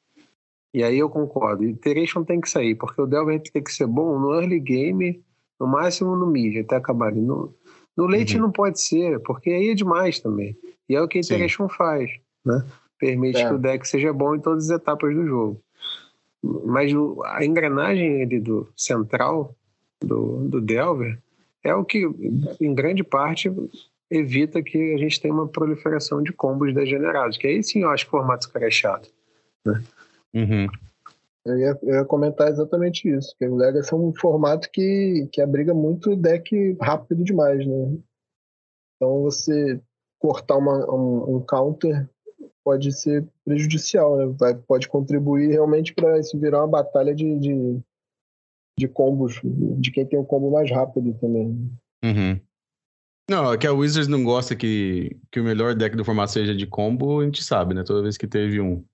e aí eu concordo. Iteration tem que sair, porque o Delver tem que ser bom no early game, no máximo no mid, até acabar ali. No, no late Uhum. não pode ser, porque aí é demais também. E é o que a Sim. Iteration faz, né? Permite É. que o deck seja bom em todas as etapas do jogo. Mas a engrenagem ali do central do, do Delver é o que, em grande parte, evita que a gente tenha uma proliferação de combos degenerados. Que aí sim eu acho que o formato ficaria chato. Uhum. Eu ia, eu ia comentar exatamente isso, que o Legacy é um formato que, que abriga muito deck rápido demais, né? Então você cortar uma, um, um counter pode ser prejudicial, né? Vai, pode contribuir realmente para isso virar uma batalha de, de, de combos, de quem tem o combo mais rápido também. Uhum. Não, é que a Wizards não gosta que, que o melhor deck do formato seja de combo, a gente sabe, né? Toda vez que teve um,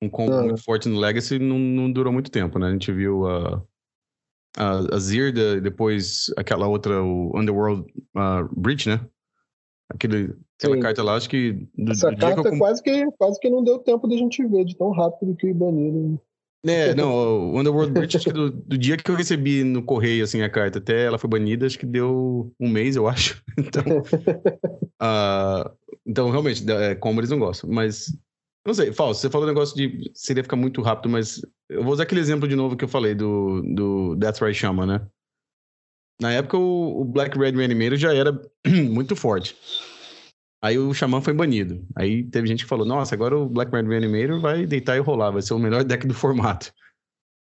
um combo Ah. muito forte no Legacy, não, não durou muito tempo, né? A gente viu a, a, a Zirda, depois aquela outra, o Underworld uh, Breach, né? Aquele, aquela Sim. carta lá, acho que do, Essa do dia que eu carta quase que, quase que não deu tempo da gente ver, de tão rápido que baniram. É, não, o Underworld Breach, acho que do, do dia que eu recebi no correio, assim, a carta, até ela foi banida, acho que deu um mês, eu acho. *laughs* Então, *laughs* ah, então realmente, é, como eles não gostam. Mas, não sei, Fausto, você falou um negócio de seria ficar muito rápido, mas eu vou usar aquele exemplo de novo que eu falei do, do Death Ray Shaman, né? Na época, o, o Black Red Reanimator já era *clears throat* muito forte. Aí o Xamã foi banido. Aí teve gente que falou: Nossa, agora o Black Red Reanimator vai deitar e rolar, vai ser o melhor deck do formato.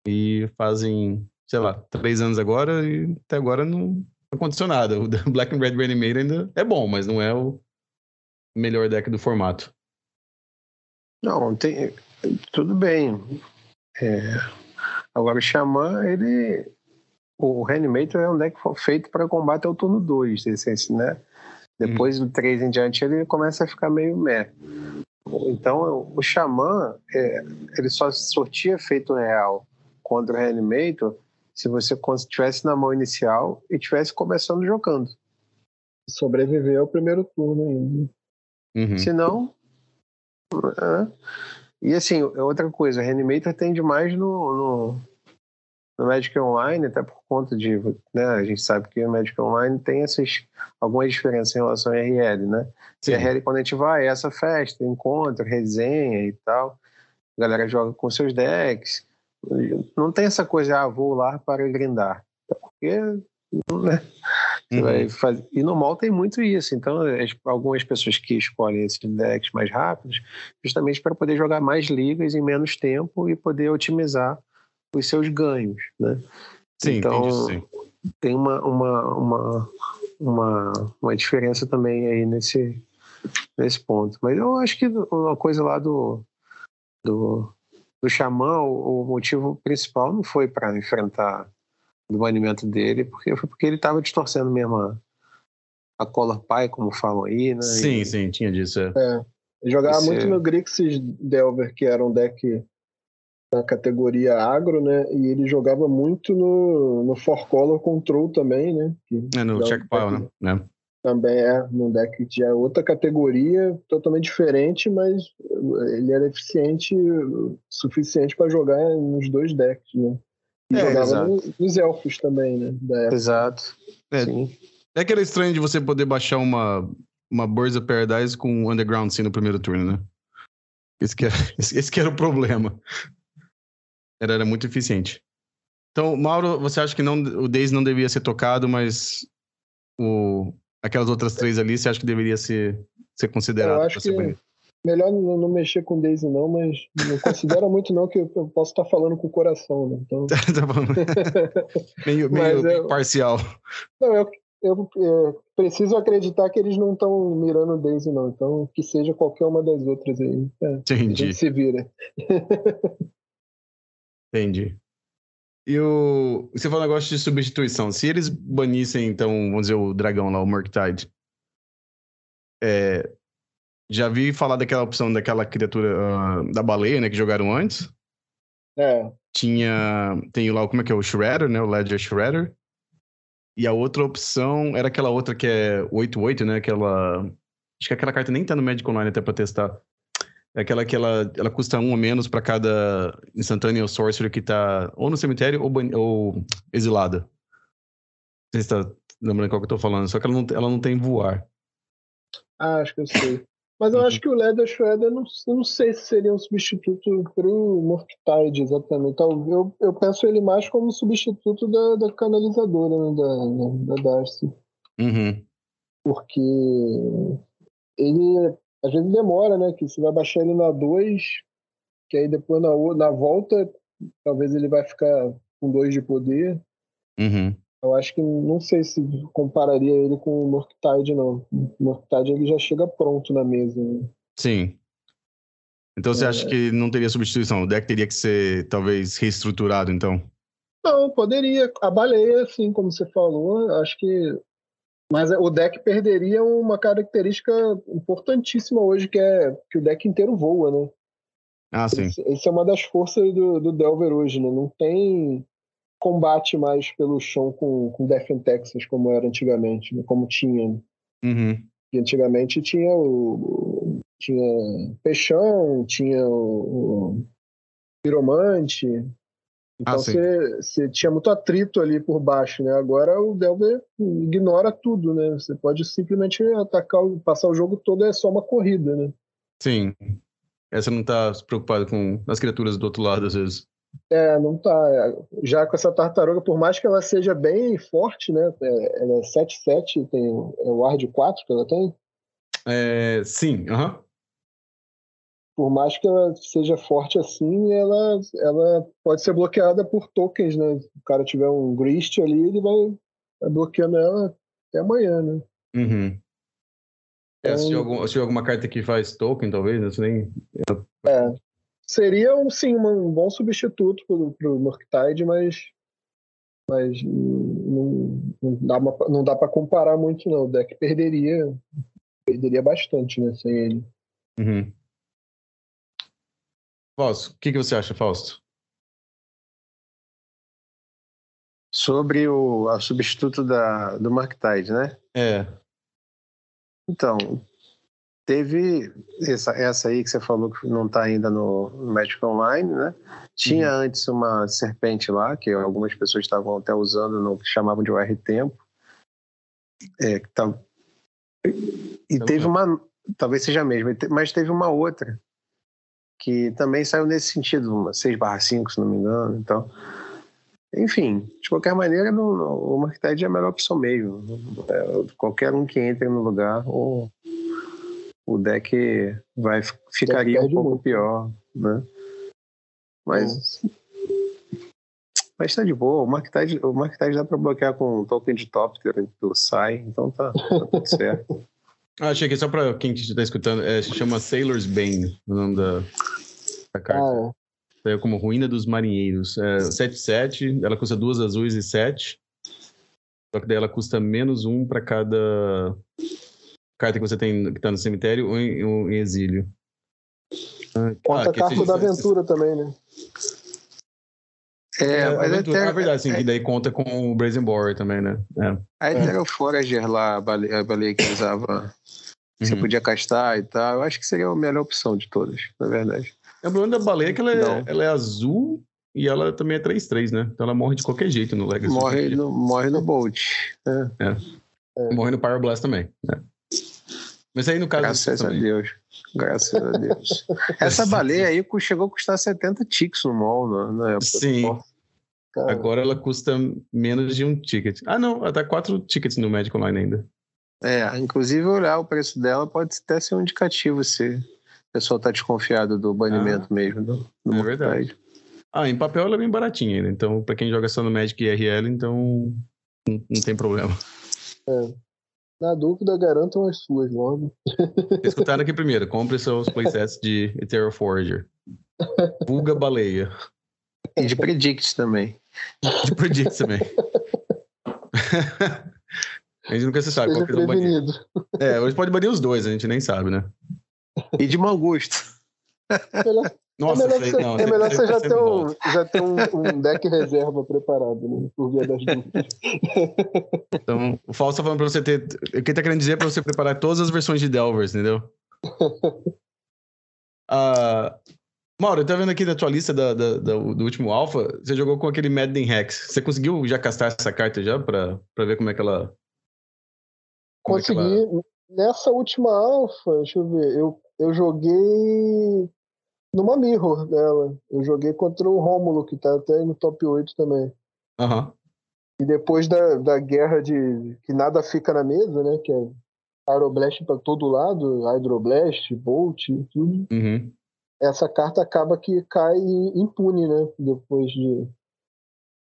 E fazem, sei lá, três anos agora e até agora não aconteceu nada. O *laughs* Black Red Reanimator ainda é bom, mas não é o melhor deck do formato. Não, tem, tudo bem. É, agora o Xamã, ele. O Reanimator é um deck feito para combate ao turno 2, esse, né? Depois do 3 em diante, ele começa a ficar meio meh. Então, o Xamã, é, ele só sortia efeito real contra o Reanimator se você estivesse na mão inicial e estivesse começando jogando. Sobreviver ao primeiro turno ainda. Uhum. Se não. é. E assim, outra coisa, o Reanimator tem demais no, no, no Magic Online, até por conta de. Né, a gente sabe que o Magic Online tem essas algumas diferenças em relação ao RL, né? Sim. E a RL, quando a gente vai, é essa festa, encontro, resenha e tal. A galera joga com seus decks. Não tem essa coisa, ah, vou lá para grindar. Porque. Né? Uhum. vai fazer- E no mall tem muito isso. Então, as- algumas pessoas que escolhem esses decks mais rápidos, justamente para poder jogar mais ligas em menos tempo e poder otimizar os seus ganhos. Né? Sim, então, entendi, sim. Tem uma, uma, uma, uma, uma diferença também aí nesse, nesse ponto. Mas eu acho que uma coisa lá do, do, do Xamã, o, o motivo principal não foi para enfrentar o banimento dele, porque foi porque ele estava distorcendo mesmo a, a Color Pie, como falam aí, né? Sim, E- sim, tinha disso. É. Eu jogava Esse- muito no Grixis Delver, que era um deck da categoria agro, né? E ele jogava muito no, no Four Color Control também, né? Que É no é um check pile, né? Também é num deck que já é outra categoria, totalmente diferente, mas ele era eficiente suficiente para jogar nos dois decks, né? E É, jogava no- nos elfos também, né? Da época. Exato. É. Sim. É que era estranho de você poder baixar uma, uma Birds of Paradise com Underground Sea no primeiro turno, né? Esse que era, *laughs* esse, esse que era o problema. Era, era muito eficiente. Então, Mauro, você acha que não, o Daisy não devia ser tocado, mas o, aquelas outras três ali, você acha que deveria ser, ser considerado Eu acho que- banido? Melhor não, não mexer com Daisy, não, mas não considera muito, não, que eu eu posso estar falando com o coração, né? Então, *laughs* Tá bom. *laughs* meio meio, eu- parcial. não, eu, eu, é, preciso acreditar que eles não estão mirando Daisy, não. Então, que seja qualquer uma das outras aí. A Entendi. gente se vira. *laughs* Entendi. E o. Você falou um negócio de substituição. Se eles banissem, então, vamos dizer, o dragão lá, o Murktide. É, já vi falar daquela opção daquela criatura ah, da baleia, né? Que jogaram antes. É, Tinha. Tem lá, como é que é? O Shredder, né? O Ledger Shredder. E a outra opção era aquela outra que é 8-8, né? Aquela. Acho que aquela carta nem tá no Magic Online até pra testar. É aquela que ela, ela custa um ou menos pra cada instantâneo sorcerer que tá ou no cemitério ou, ou exilada. Não sei se tá lembrando qual que eu tô falando. Só que ela não, ela não tem voar. ah, acho que eu sei. Mas eu Uhum. acho que o Leather Shredder, não, não sei se seria um substituto pro Murktide, exatamente. Talvez eu, eu penso ele mais como substituto da, da canalizadora, né, da, da, da Darcy. Uhum. porque ele às vezes demora, né? Que você vai baixar ele na 2, que aí depois na, na volta, talvez ele vai ficar com 2 de poder. Uhum. Eu acho que não sei se compararia ele com o Murktide, não. O Murktide ele já chega pronto na mesa. né? Sim. Então você acha que não teria substituição? O deck teria que ser, talvez, reestruturado, então? Não, poderia. A baleia, assim, como você falou, acho que Mas o deck perderia uma característica importantíssima hoje, que é que o deck inteiro voa, né? Ah, sim. Essa é uma das forças do, do Delver hoje, né? Não tem combate mais pelo chão com, com Death in Texas, como era antigamente, né? como tinha. Uhum. E antigamente tinha o, tinha Peixão, tinha o, o Piromante. Então Ah, você você tinha muito atrito ali por baixo, né? Agora o Delver ignora tudo, né? Você pode simplesmente atacar, passar o jogo todo, é só uma corrida, né? Sim. Essa não tá se preocupada com as criaturas do outro lado, às vezes. É, não tá. Já com essa tartaruga, por mais que ela seja bem forte, né? É- Ela é 7-7, tem é o Ward 4 que ela tem. É, sim, aham. Por mais que ela seja forte assim, ela, ela pode ser bloqueada por tokens, né? Se o cara tiver um Grist ali, ele vai, bloqueando ela até amanhã, né? Uhum. É, se, tiver Então- algum, se alguma carta que faz token, talvez, né? Nem. Seria um, sim um bom substituto pro, pro Murktide, mas, mas não, não dá, uma- não dá para comparar muito, não. O deck perderia, perderia bastante, né? Sem ele. Uhum. Fausto, o que, que você acha, Fausto? Sobre o a substituto da, do Marktide, né? É. Então, teve essa, essa aí que você falou que não está ainda no, no Magic Online, né? Tinha antes uma serpente lá, que algumas pessoas estavam até usando no que chamavam de OR Tempo. É, que tá... E Eu teve uma. Talvez seja a mesma, mas teve uma outra que também saiu nesse sentido, uma 6/5, se não me engano. Então, enfim, de qualquer maneira, não, não, o Marktide é a melhor opção mesmo. É, qualquer um que entre no lugar, o, o deck vai, ficaria um pouco muito. pior, né? Mas, mas tá de boa. O Marktide, o dá para bloquear com um token de top do SAI, então tá, tá tudo certo. *laughs* Ah, achei que só pra quem está escutando, é, se chama Sailor's Bane, o nome da, da carta. Ah, Saiu como Ruína dos Marinheiros. É, 7-7, ela custa duas azuis e 7. Só que daí ela custa menos um pra cada carta que você tem que tá no cemitério ou em, ou em exílio. Ah, conta a que carta esse- da esse- aventura também, né? É, É, mas aventura. até, Ah, verdade, sim, é, que daí conta com o Brazen Borer também, né? É. a Ethereal Forager lá, a baleia, a baleia que usava, você Uhum. podia castar e tal, eu acho que seria a melhor opção de todas, na verdade. É, O problema da baleia é que ela é, Não. ela é azul e ela também é 3-3, né? Então ela morre de qualquer jeito no Legacy. Morre no, morre no Bolt. É, Morre no Power Blast também. né? Mas aí no caso. graças a também. Deus. Graças a Deus. *laughs* Essa baleia aí chegou a custar 70 ticks no mall na, na época. Sim. Agora ela custa menos de um ticket. Ah, não, ela tá quatro tickets no Magic Online ainda. É, inclusive olhar o preço dela pode até ser um indicativo se o pessoal tá desconfiado do banimento mesmo do, do É verdade. Ah, em papel ela é bem baratinha ainda. Então, pra quem joga só no Magic IRL, então não, não tem problema. na dúvida, garantam as suas logo. Escutaram aqui primeiro. Compre seus playsets de Ethereal Forager. Pulga baleia. E de Predict também. De Predict também. *laughs* a gente nunca se sabe qual Seja banir. prevenido. É, hoje pode banir os dois, a gente nem sabe, né? E de Mangusto. Melhor- Nossa, é melhor, sei- você, não, é melhor você já ter, um, já ter um, um deck reserva preparado, né? Por via das dúvidas. Então, o Fausto tá falando pra você ter. O que ele tá querendo dizer é pra você preparar todas as versões de Delvers, entendeu? *laughs* Ah, Mauro, eu tô vendo aqui na tua lista da, da- da- do último Alpha, você jogou com aquele Madden Hex. Você conseguiu já castar essa carta já pra, pra ver como é que ela. É Consegui. Nessa última alfa, deixa eu ver, eu, eu joguei numa mirror dela. Eu joguei contra o Rômulo, que tá até no top 8 também. Aham. E depois da, da guerra de que nada fica na mesa, né? Que é Aeroblast pra todo lado, Hydroblast, Bolt, tudo. Uhum. Essa carta acaba que cai impune, né? Depois de,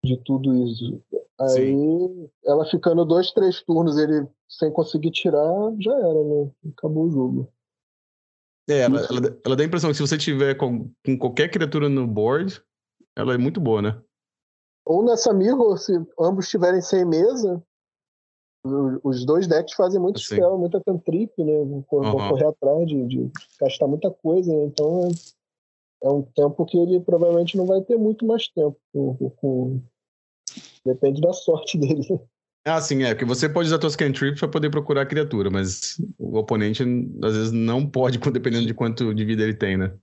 de tudo isso. Aí ela ficando dois, três turnos, ele sem conseguir tirar, já era, né? Acabou o jogo. É, ela, ela, ela dá a impressão que se você tiver com, com qualquer criatura no board, ela é muito boa, né? Ou nessa mirror, se ambos estiverem sem mesa, Os dois decks fazem muito Sim. spell, muita cantrip, né? Vão Aham. correr atrás de, de gastar muita coisa, né? Então é, é um tempo que ele provavelmente não vai ter muito mais tempo. com- com- Depende da sorte dele. Ah, sim, é, porque você pode usar suas cantrips para poder procurar a criatura, mas o oponente às vezes não pode, *laughs* dependendo de quanto de vida ele tem, né?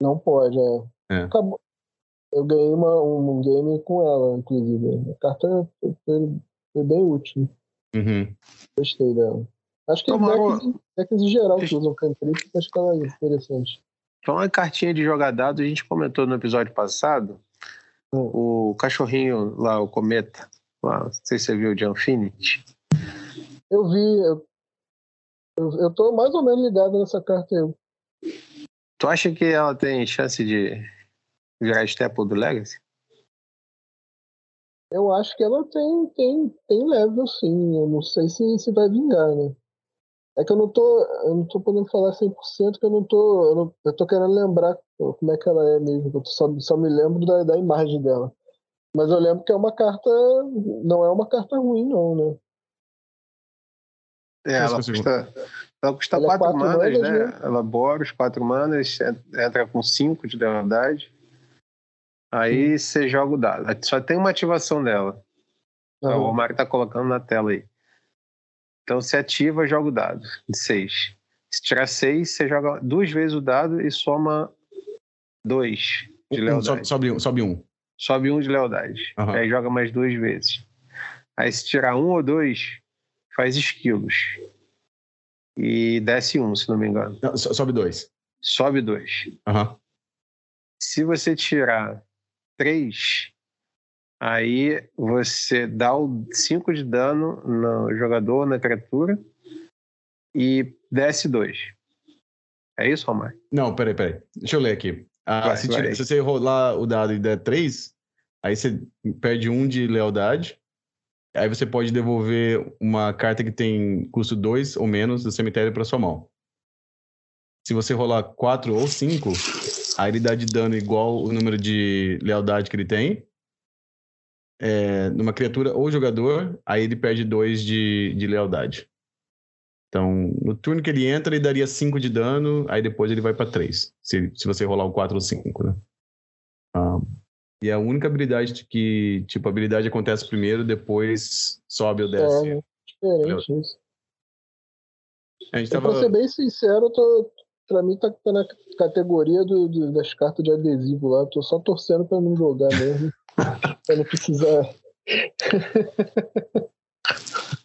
Não pode, é. É. Acabou. Eu ganhei uma, um game com ela, inclusive. A carta foi, foi- foi bem útil. Uhum. Gostei dela. Acho que Tomaram- decks, decks em geral que usam cantrip, acho que ela é interessante. Então, a cartinha de jogar dado, a gente comentou no episódio passado. O cachorrinho lá, o Cometa, lá, não sei se você viu de Infinity. Eu vi. Eu, eu, eu tô mais ou menos ligado nessa carta aí. Tu acha que ela tem chance de virar Staple do Legacy? Eu acho que ela tem, tem, tem level, sim. Eu não sei se, se vai vingar, né? É que eu não tô, eu não tô podendo falar 100% que eu não tô, eu, não, eu tô querendo lembrar como é que ela é mesmo. Eu só, só me lembro da, da imagem dela. Mas eu lembro que é uma carta, não é uma carta ruim, não, né? É, ela custa, ela custa Ela é quatro quatro manas, manas, né? né? Ela Boros, quatro manas, entra com cinco de lealdade. Aí você joga o dado. Só tem uma ativação dela. O Aham. Romário tá colocando na tela aí. Então você ativa, joga o dado de 6. Se tirar 6, você joga duas vezes o dado e soma 2 de Um, lealdade. sobe, um, sobe um. Sobe um de lealdade. Aham. Aí joga mais duas vezes. Aí se tirar um ou dois, faz esquilos. E desce um, se não me engano. Não, so- sobe dois. Sobe dois. Aham. Se você tirar três, aí você dá o 5 de dano no jogador, na criatura, e desce dois. É isso, Romar? Não, peraí, peraí. Deixa eu ler aqui. Ah, se, tira- se você rolar o dado e der 3, aí você perde um de lealdade. Aí você pode devolver uma carta que tem custo 2 ou menos do cemitério para sua mão. Se você rolar 4 ou 5, aí ele dá de dano igual o número de lealdade que ele tem. É, numa criatura ou jogador, aí ele perde 2 de, de lealdade. Então, no turno que ele entra, ele daria 5 de dano, aí depois ele vai pra 3. Se, se você rolar o 4 ou 5, né? Ah, e é a única habilidade que, tipo, a habilidade acontece primeiro, depois sobe ou desce. É? Diferente isso. A gente tava. pra ser bem sincero, eu tô, pra mim tá, na categoria do, do- das cartas de adesivo lá. Eu tô só torcendo pra não jogar mesmo. *laughs* pra não precisar.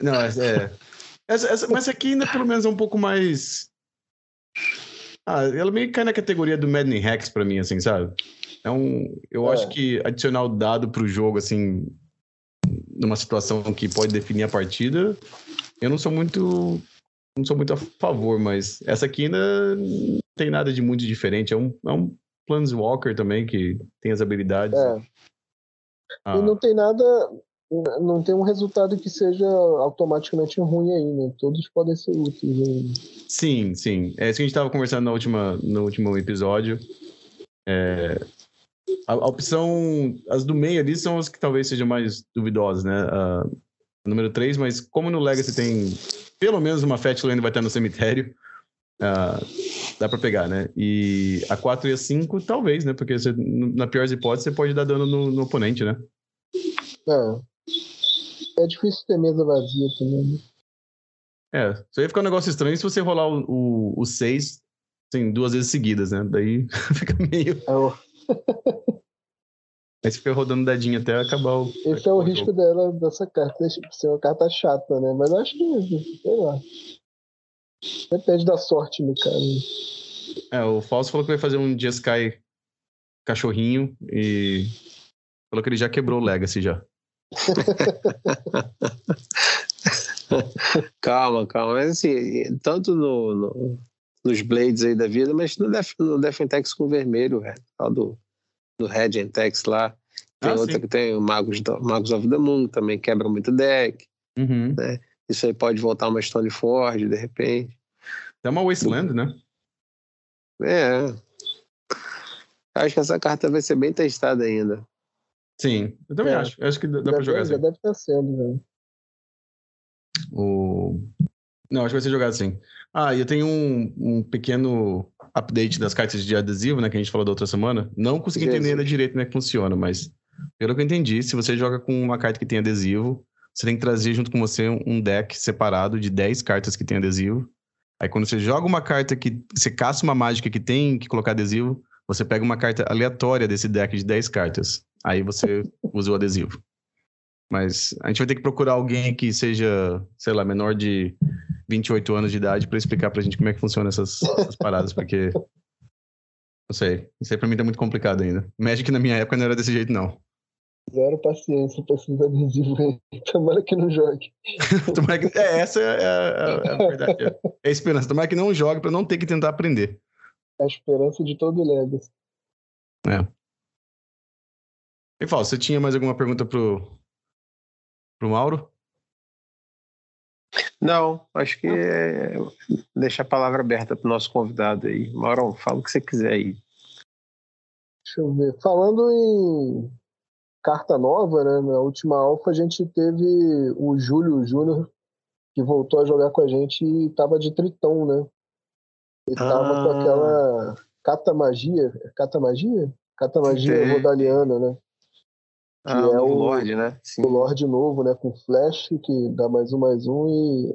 Não, é. Essa, essa- mas essa aqui ainda pelo menos é um pouco mais. Ah, ela meio que cai na categoria do Madden Hacks pra mim, assim, sabe? É um, eu É. acho que adicionar o dado pro jogo, assim, numa situação que pode definir a partida, eu não sou muito. Não sou muito a favor, mas essa aqui ainda não tem nada de muito diferente. É um, é um Planeswalker também que tem as habilidades. É. Ah, E não tem nada. Não tem um resultado que seja automaticamente ruim aí, né? Todos podem ser úteis. Né? Sim, sim. É isso que a gente estava conversando na última, no último episódio. É, a, a opção. As do meio ali são as que talvez sejam mais duvidosas, né? A, número 3, mas como no Legacy tem pelo menos uma Fatland vai estar no cemitério, ah, dá pra pegar, né? E a 4 e a 5, talvez, né? Porque você, na pior das hipóteses, você pode dar dano no, no oponente, né? É. É difícil ter mesa vazia também. né? É, só ia ficar um negócio estranho se você rolar o, o, o 6 assim, duas vezes seguidas, né? Daí *laughs* fica meio. É o- Aí você fica rodando dadinho até acabar o. Esse é o risco dela, dessa carta, ser uma carta chata, né? Mas eu acho que, sei lá. Depende da sorte, no caso. É, o Falso falou que vai fazer um Jeskai cachorrinho e falou que ele já quebrou o Legacy já. *laughs* Calma, calma. Mas assim, tanto no, no- nos Blades aí da vida, mas no, Def, no Defentex com vermelho, velho. Lá do, do Red Entex lá. Tem Ah, outra sim. que tem o Magos, Magos of the Moon, que também quebra muito deck. Uhum. Isso aí pode voltar uma Stoneforge, de repente. É uma Wasteland, né? É. Acho que essa carta vai ser bem testada ainda. Sim, eu também É. acho. Eu acho que dá, já, pra jogar deve, já assim. deve estar sendo, né? o... Não, acho que vai ser jogado sim. Ah, e eu tenho um, um pequeno update das cartas de adesivo, né, que a gente falou da outra semana. Não consegui entender ainda direito como é que funciona, mas pelo que eu entendi, se você joga com uma carta que tem adesivo, você tem que trazer junto com você um deck separado de 10 cartas que tem adesivo. Aí quando você joga uma carta que você caça uma mágica que tem que colocar adesivo, você pega uma carta aleatória desse deck de 10 cartas. Aí você usa o adesivo. Mas a gente vai ter que procurar alguém que seja, sei lá, menor de 28 anos de idade para explicar pra gente como é que funciona essas, essas paradas, porque. Não sei. Isso aí pra mim tá muito complicado ainda. Magic na minha época não era desse jeito, não. Zero paciência pra esses adesivos aí. *laughs* Tomara que não jogue. *laughs* Tomara que... É, essa é a, é a verdade. É a esperança. Tomara que não jogue pra não ter que tentar aprender. É a esperança de todo Legacy. É. E Fausto, você tinha mais alguma pergunta pro, pro Mauro? Não, acho que é... deixa a palavra aberta pro nosso convidado aí. Mauro, fala o que você quiser aí. Deixa eu ver. Falando em carta nova, né? Na última alfa a gente teve o Júlio Júnior, que voltou a jogar com a gente e tava de tritão, né? Ele tava Ah. com aquela catamagia, catamagia? Catamagia Tem. rodaliana, né? Ah, é o o- Lorde, né? Sim. O Lorde novo, né? Com flash, que dá mais um, mais um e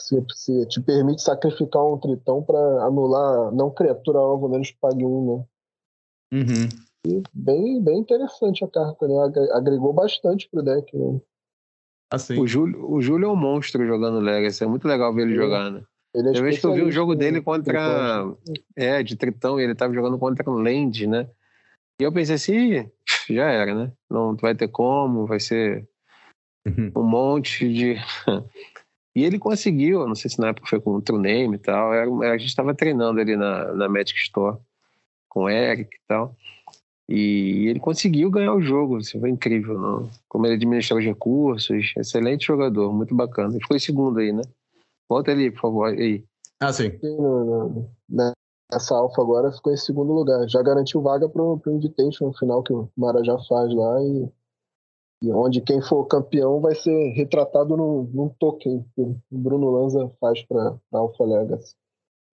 se, se te permite sacrificar um tritão para anular não criatura alvo, menos que pague um, né? Uhum. Bem, bem interessante a carta, né? Agre- Agregou bastante pro deck, né? Assim. O Júlio, o Júlio é um monstro jogando Legacy. É muito legal ver ele Sim. jogar, né? Ele é Eu vejo que eu vi o especialista jogo dele contra. É, de Tritão, e ele tava jogando contra o Land, né? E eu pensei assim, "Ih, já era, né? Não vai ter como, vai ser Uhum. um monte de. *laughs* e ele conseguiu, não sei se na época foi com o True Name e tal. Era, a gente estava treinando ali na, na Magic Store com o Eric e tal. E ele conseguiu ganhar o jogo, isso foi incrível. Não? Como ele administrou os recursos, excelente jogador, muito bacana. Ele ficou em segundo aí, né? Volta ali, por favor. Aí. Ah, sim. Sim, no- no- Nessa alfa agora ficou em segundo lugar. Já garantiu vaga pro, pro Invitation final que o Marajá faz lá e, e onde quem for campeão vai ser retratado num, num token que o Bruno Lanza faz para Alpha Legacy.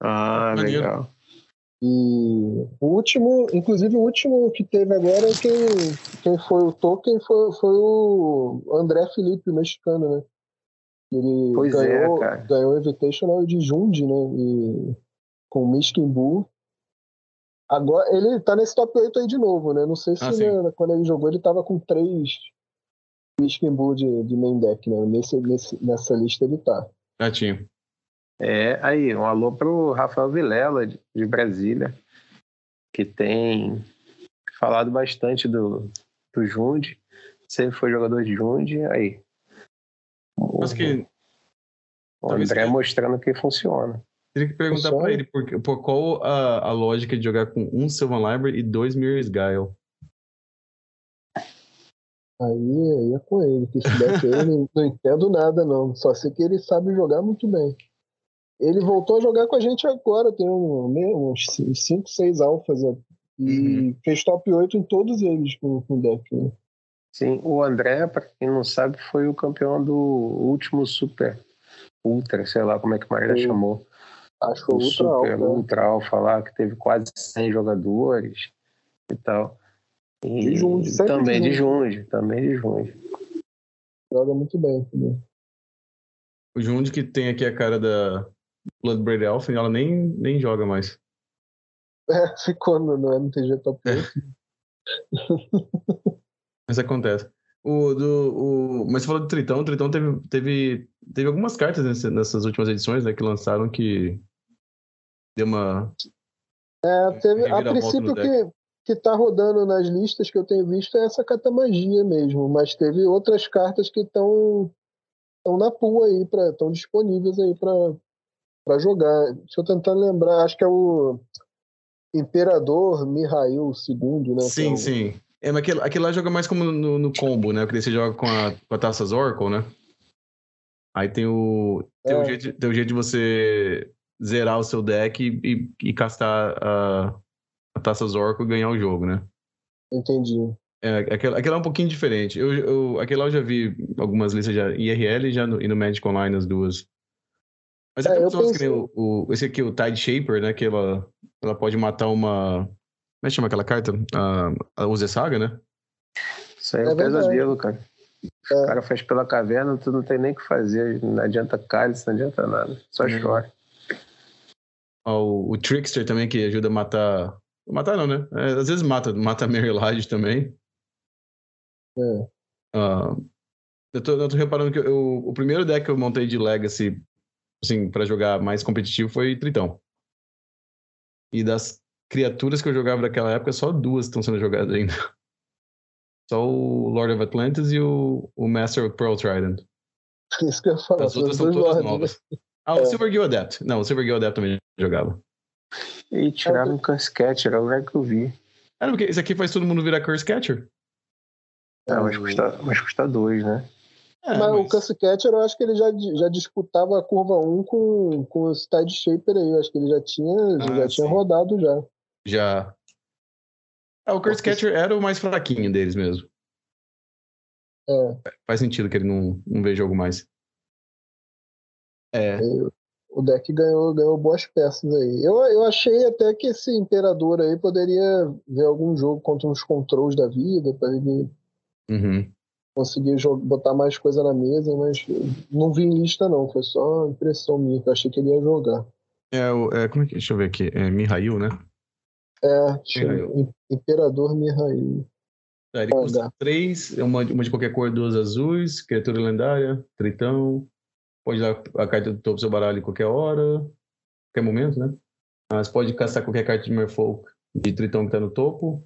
Ah, legal. E o último, inclusive o último que teve agora, quem, quem foi o token foi, foi o André Felipe, o mexicano, né? Ele Pois é, ganhou, cara. ganhou o Invitational de Jundi, né? E, com o Miskin Bull. Agora, ele tá nesse top 8 aí de novo, né? Não sei se Ah, né, quando ele jogou ele tava com três Miskin Bull de, de main deck, né? Nesse, nesse, nessa lista ele tá. Já tinha. É, aí, um alô pro Rafael Vilela, de, de Brasília, que tem falado bastante do, do Jundi. Sempre foi jogador de Jundi, aí. O, Mas que o André que- mostrando que funciona. Teria que perguntar pra ele por, por qual a, a lógica de jogar com um Sylvan Library e dois Mirror's Guile. Aí, aí é com ele, que esse deck aí eu não, entendo nada, não. Só sei que ele sabe jogar muito bem. Ele voltou a jogar com a gente agora, tem um, uns 5, 6 alfas. E fez top 8 em todos eles com, com o deck. Né? Sim, o André, pra quem não sabe, foi o campeão do último Super Ultra, sei lá como é que o Maria chamou. Acho o ultra Super alfa. né? Ultra Alpha lá, que teve quase 100 jogadores e tal. E De Jundi, sempre também de de Jundi, também de Jundi. Joga muito bem também. O Jund que tem aqui a cara da Bloodbraid Elf, ela nem, nem joga mais. *laughs* É, ficou no, no MTG top 8. *laughs* Mas acontece. O, do, o, mas você falou do Tritão, o Tritão teve, teve, teve algumas cartas nesse- nessas últimas edições, né, que lançaram que deu uma... É, teve, a princípio que, que tá rodando nas listas que eu tenho visto é essa catamagia mesmo, mas teve outras cartas que estão estão na pool aí, estão disponíveis aí para jogar. Deixa eu tentar lembrar, acho que é o Imperador Mihail II, né? é Sim, o- sim. É, mas aquele, aquele lá joga mais como no, no combo, né? Porque você joga com a, com a Taças Oracle, né? Aí tem o, tem, o É. jeito, tem o jeito de você zerar o seu deck e, e, e castar a, a Taças Oracle e ganhar o jogo, né? Entendi. É, aquela, aquela é um pouquinho diferente. Eu, eu, aquela eu já vi algumas listas já IRL e já no, e no Magic Online as duas. Mas É, até eu outros que pensei- nem o, o- esse aqui, o Tide Shaper, né? Que ela, ela pode matar uma. Como é que chama aquela carta? A, a Uze Saga, né? Isso aí é, É um pesadelo, cara. É. O cara faz pela caverna, tu não tem nem o que fazer. Não adianta cálice, não adianta nada. Só Uhum. chora. Ó, O, o Trickster também, que ajuda a matar. Matar não, né? É, às vezes mata, mata a Mary Lodge também. É. Ah, eu, tô, eu tô reparando que eu- o primeiro deck que eu montei de Legacy, assim, pra jogar mais competitivo foi Tritão. E das criaturas que eu jogava naquela época, só duas estão sendo jogadas ainda. *laughs* Só o Lord of Atlantis e o, o Master of Pearl Trident. *laughs* Isso que eu falar. As outras são todas né? novas. Ah, o É. Silver Gill Adept. Não, o Silver Gill Adept também jogava. E tiraram um Casquete, era o lugar que eu vi. Ah, não, porque esse aqui faz todo mundo virar Curse Catcher. Ah, mas custa, mas custa dois, né? É, Mas, o Cassie Catcher, eu acho que ele já, já disputava a curva 1 com, com esse Tide Shaper aí. Eu acho que ele já tinha, Ah, já tinha rodado já. Já. Ah, o Curse Catcher era o mais fraquinho deles mesmo. É, Faz sentido que ele não, não vê jogo mais. É. o deck ganhou, ganhou boas peças aí. Eu, eu achei até que esse Imperador aí poderia ver algum jogo contra uns controls da vida, para ele Uhum. conseguir jo- botar mais coisa na mesa, mas não vi em lista não, foi só impressão minha, que eu achei que ele ia jogar. É, o, é, como é que. Deixa eu ver aqui. É Mihail, né? É, Mihail. Imperador Mihail. É, ele custa três, é uma, uma de qualquer cor, duas azuis, criatura lendária, tritão. Pode dar a carta do topo do seu baralho em qualquer hora, qualquer momento, né? Mas pode caçar qualquer carta de Merfolk de tritão que tá no topo.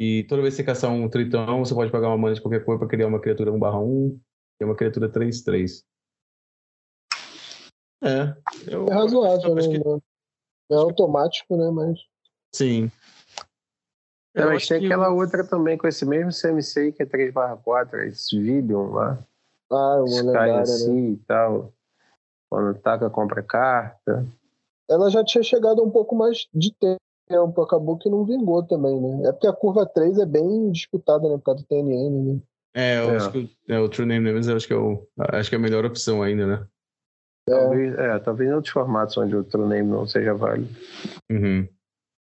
E toda vez que você caçar um tritão, você pode pagar uma mana de qualquer cor para criar uma criatura 1/1, que é uma criatura 3/3. É. Eu, É razoável, acho né? que- é automático, né? Mas sim. Eu mas acho tem que- aquela outra também com esse mesmo CMC que é 3/4, esse Vidium lá. Ah, uma Sky lendária, né? assim e tal. Quando taca, compra carta. Ela já tinha chegado um pouco mais de tempo, acabou que não vingou também, né? É porque a curva 3 é bem disputada, né? Por causa do TNN, né? É, eu É. acho que o- é, o True Name Names eu acho que é o, acho que é a melhor opção ainda, né? Talvez, é, talvez em outros formatos onde o True Name não seja válido. Uhum.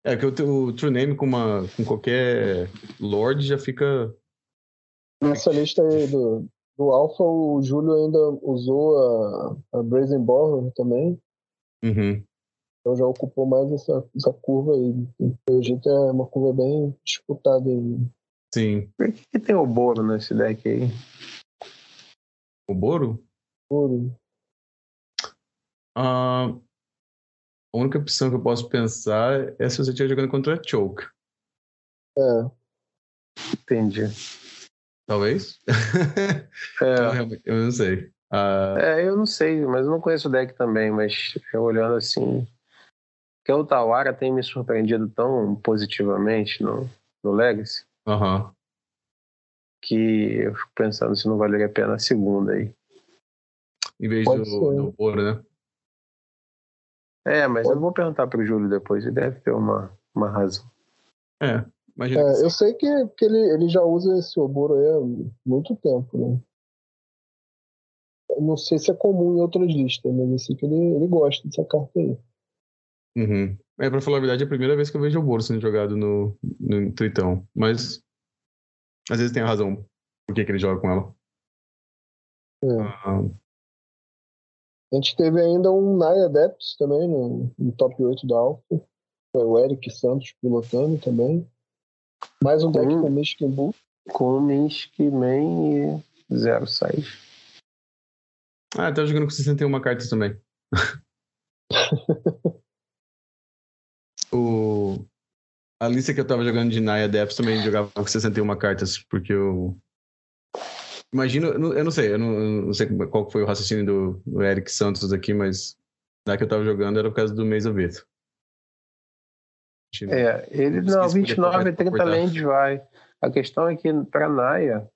É que o, o True Name com, uma, com qualquer Lord já fica. Nessa lista aí do, do Alpha, o Júlio ainda usou a, a Brazen Borrow também, Uhum. então já ocupou mais essa, essa curva aí. Pelo jeito é uma curva bem disputada aí. Sim. Por que, que tem o Boro nesse deck aí? O Boro? Ouro. Ah, a única opção que eu posso pensar é se você estiver jogando contra a Choke. É, Entendi. Talvez? eu, É, *laughs* realmente- eu não sei. Ah, é, eu não sei, mas eu não conheço o deck também, mas eu olhando assim. Que o Tawara tem me surpreendido tão positivamente no, no Legacy Aham. que eu fico pensando se não valeria a pena a segunda aí. Em vez Pode do, ser. do Boro, né? É, mas eu vou perguntar pro Júlio depois, ele deve ter uma, uma razão. É. Imagina é, eu sei que, que ele, ele já usa esse Oboro aí há muito tempo, né? Eu não sei se é comum em outras listas, mas eu sei que ele, ele gosta dessa carta aí. Uhum. É, pra falar a verdade, é a primeira vez que eu vejo o Boro sendo jogado no, no Tritão. Mas às vezes tem a razão por que, que ele joga com ela. É. Ah, A gente teve ainda um Naya Adepts também no, no top 8 da Alpha. Foi o Eric Santos pilotando também. Mais um deck Hum. com Mystic Bull. Com Minsk, Man e Zero Side. ah, tá jogando com 61 cartas também. *laughs* o... A lista que eu tava jogando de Naya Depths também jogava com 61 cartas, porque eu. Imagino, eu não, sei, eu não, eu não sei qual foi o raciocínio do, do Eric Santos aqui, mas na que eu tava jogando era por causa do Maze of It. É, ele não, de escolher 29 qual e 30 cortar. lands vai. A questão é que para Naya,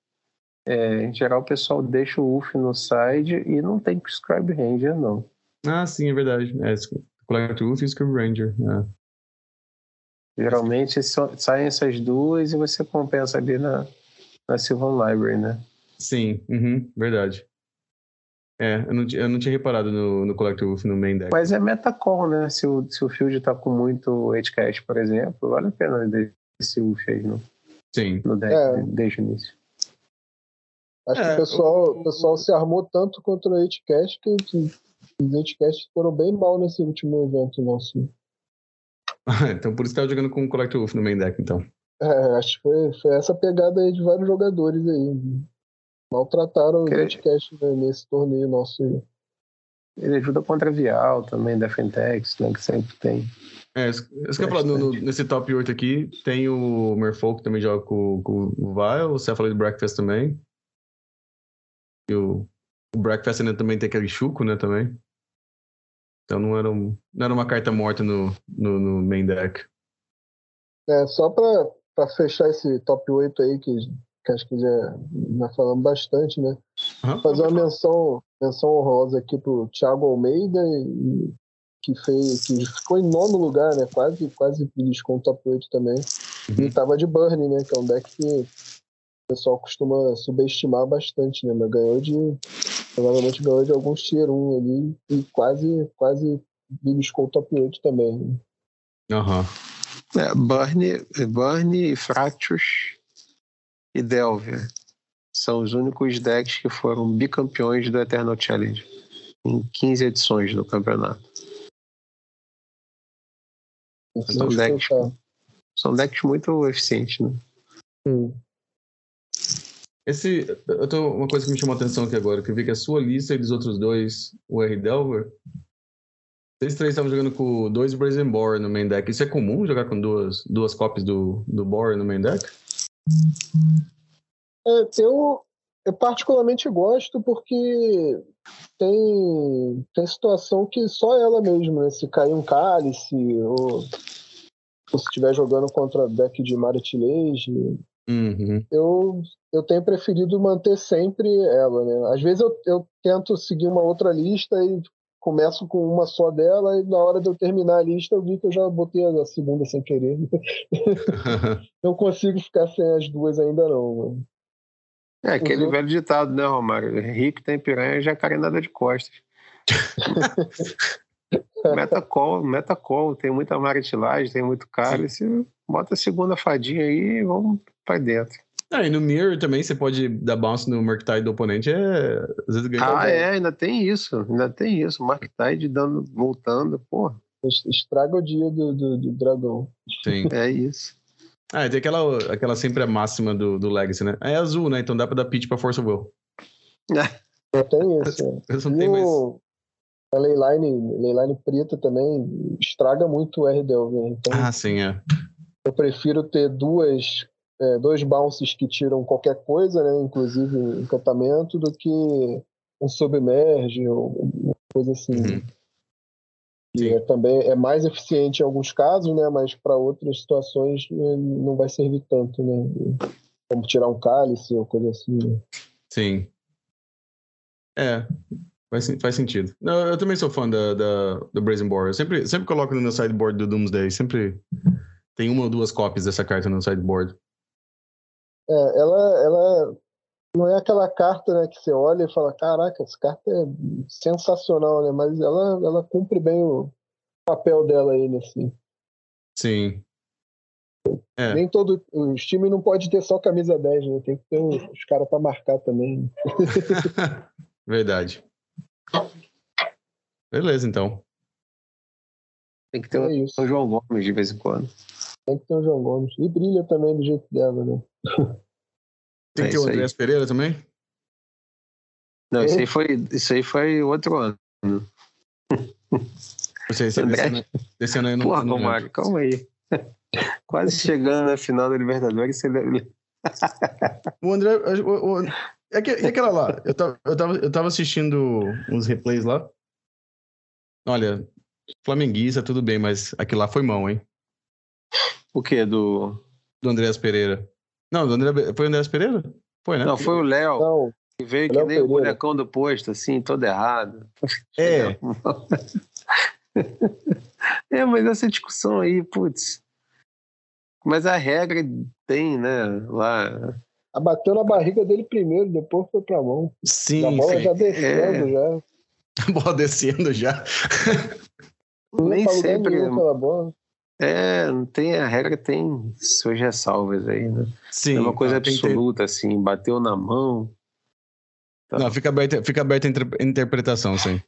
é, em geral o pessoal deixa o UF no side e não tem Scribe Ranger, não. Ah, sim, é verdade. É, Collector Wolf e Screw Ranger. é. Geralmente so- saem essas duas e você compensa ali na, na Sylvan Library, né? Sim, uhum, verdade. É, eu não, eu não tinha reparado no, no Collector Wolf no main deck. Mas é metacall, né? Se o, se o field tá com muito edgecast, por exemplo, vale a pena esse Wolf aí no, Sim. no deck É. desde o início. Acho que É, o pessoal, o- o pessoal se armou tanto contra o 8cast que, que os 8cast foram bem mal nesse último evento nosso. *laughs* então por isso que tava jogando com o Collector Wolf no main deck, então. É, acho que foi, foi essa pegada aí de vários jogadores aí. Maltrataram os Que- 8cast né, nesse torneio nosso aí. Ele ajuda contra Vial também, Defentex, né? Que sempre tem. É, isso que eu ia falar, no- no- nesse top 8 aqui, tem o Merfolk que também joga com, com o Vile, o Cephalid Breakfast também. E o, o Breakfast ainda também tem aquele Chuco, né, também. Então não era, um- não era uma carta morta no, no, no main deck. É, só pra, pra fechar esse top 8 aí, que, que acho que já, já falamos bastante, né? Aham. fazer uma menção, menção honrosa aqui pro Thiago Almeida, e- que, fez, que ficou em nono lugar, né? Quase, quase beliscou o top 8 também. Uhum. E tava de Burn, né? Que é um deck que o pessoal costuma subestimar bastante, né? Mas ganhou de. Provavelmente ganhou de alguns tier 1 ali e quase, quase beliscou o top 8 também. né? Aham. É, Burn, Burn, Fractus e Delver são os únicos decks que foram bicampeões do Eternal Challenge em 15 edições do campeonato. Que São decks, são decks muito eficientes, né? Hum. Esse, eu tô, uma coisa que me chamou a atenção aqui agora, que eu vi que a sua lista e dos outros dois, o R. Delver, vocês três estavam jogando com dois Brazen Boar no main deck. Isso é comum jogar com duas, duas cópias do, do Boar no main deck? É, eu, eu particularmente gosto porque tem, tem situação que só ela mesmo, né? Se cair um cálice ou, ou se estiver jogando contra deck de Maritilage, Uhum. eu, eu tenho preferido manter sempre ela, né? Às vezes eu, eu tento seguir uma outra lista e começo com uma só dela e na hora de eu terminar a lista eu vi que eu já botei a segunda sem querer. *laughs* Não consigo ficar sem as duas ainda não. mano. É aquele Uhum. velho ditado, né, Romário? Rico tem piranha, jacaré nada de costas. *laughs* metacol, metacol, tem muita maritilagem, tem muito cálice. Bota a segunda fadinha aí e vamos pra dentro. Ah, e no Mirror também você pode dar bounce no Murktide do oponente, é... às vezes ganha. Ah, é, ainda tem isso, ainda tem isso. Mark Tide dando, voltando, porra, Estraga o dia do, do, do dragão. Sim. é isso. Ah, tem aquela, aquela sempre a máxima do, do Legacy, né? É azul, né? Então dá pra dar pitch pra Force of Will. Só tem isso. é. Eu *laughs* só E tenho mais. o, a Leyline, Leyline preta também estraga muito o RDL, né? Então Ah, sim, é. eu prefiro ter duas, é, dois bounces que tiram qualquer coisa, né? Inclusive encantamento, do que um submerge ou uma coisa assim. Uhum. Sim. é, também é mais eficiente em alguns casos, né? Mas para outras situações eh, não vai servir tanto, né? Como tirar um cálice ou coisa assim. né? Sim. É, faz, faz sentido. Não, eu também sou fã da, da, do Brazen Boar. Eu sempre, sempre coloco no meu sideboard do Doomsday. Sempre tem uma ou duas cópias dessa carta no sideboard. É, ela, ela não é aquela carta né, que você olha e fala, caraca, essa carta é sensacional, né? Mas ela, ela cumpre bem o papel dela aí, assim. Sim. É. Nem todo. Os times não pode ter só camisa 10, né? Tem que ter os, caras para marcar também. *laughs* Verdade. Beleza, então. Tem que ter É um. João Gomes de vez em quando. Tem que ter o João Gomes. E brilha também do jeito dela, né? *laughs* Tem É que ter o isso aí. Andreas Pereira também? Não, isso É. aí foi, isso aí foi outro ano. Não sei se André. desse ano, desse ano eu não, Porra. Romário, calma aí. *laughs* Quase chegando na final da Libertadores, você deve... O André. O, o, é que, e aquela lá? Eu tava, eu, tava, eu tava assistindo uns replays lá. Olha, flamenguista, tudo bem, mas aquilo lá foi mão, hein? O quê? Do... Do Andreas Pereira. Não, do André, foi o Andreas Pereira? Foi, né? Não, foi o Léo, Não, que veio que Léo nem o Pereira. bonecão do posto, assim, todo errado. É. *laughs* É, mas essa discussão aí, putz. mas a regra tem, né? Lá. Abateu na barriga dele primeiro, depois foi pra mão. Sim, a bola sim. já descendo É. já. *laughs* A bola descendo já. Nem sempre- bola. É, não tem a regra tem suas ressalvas aí, né? Sim. é uma coisa ter- absoluta, assim, bateu na mão. Não, fica aberta, fica aberta a inter- interpretação, sim.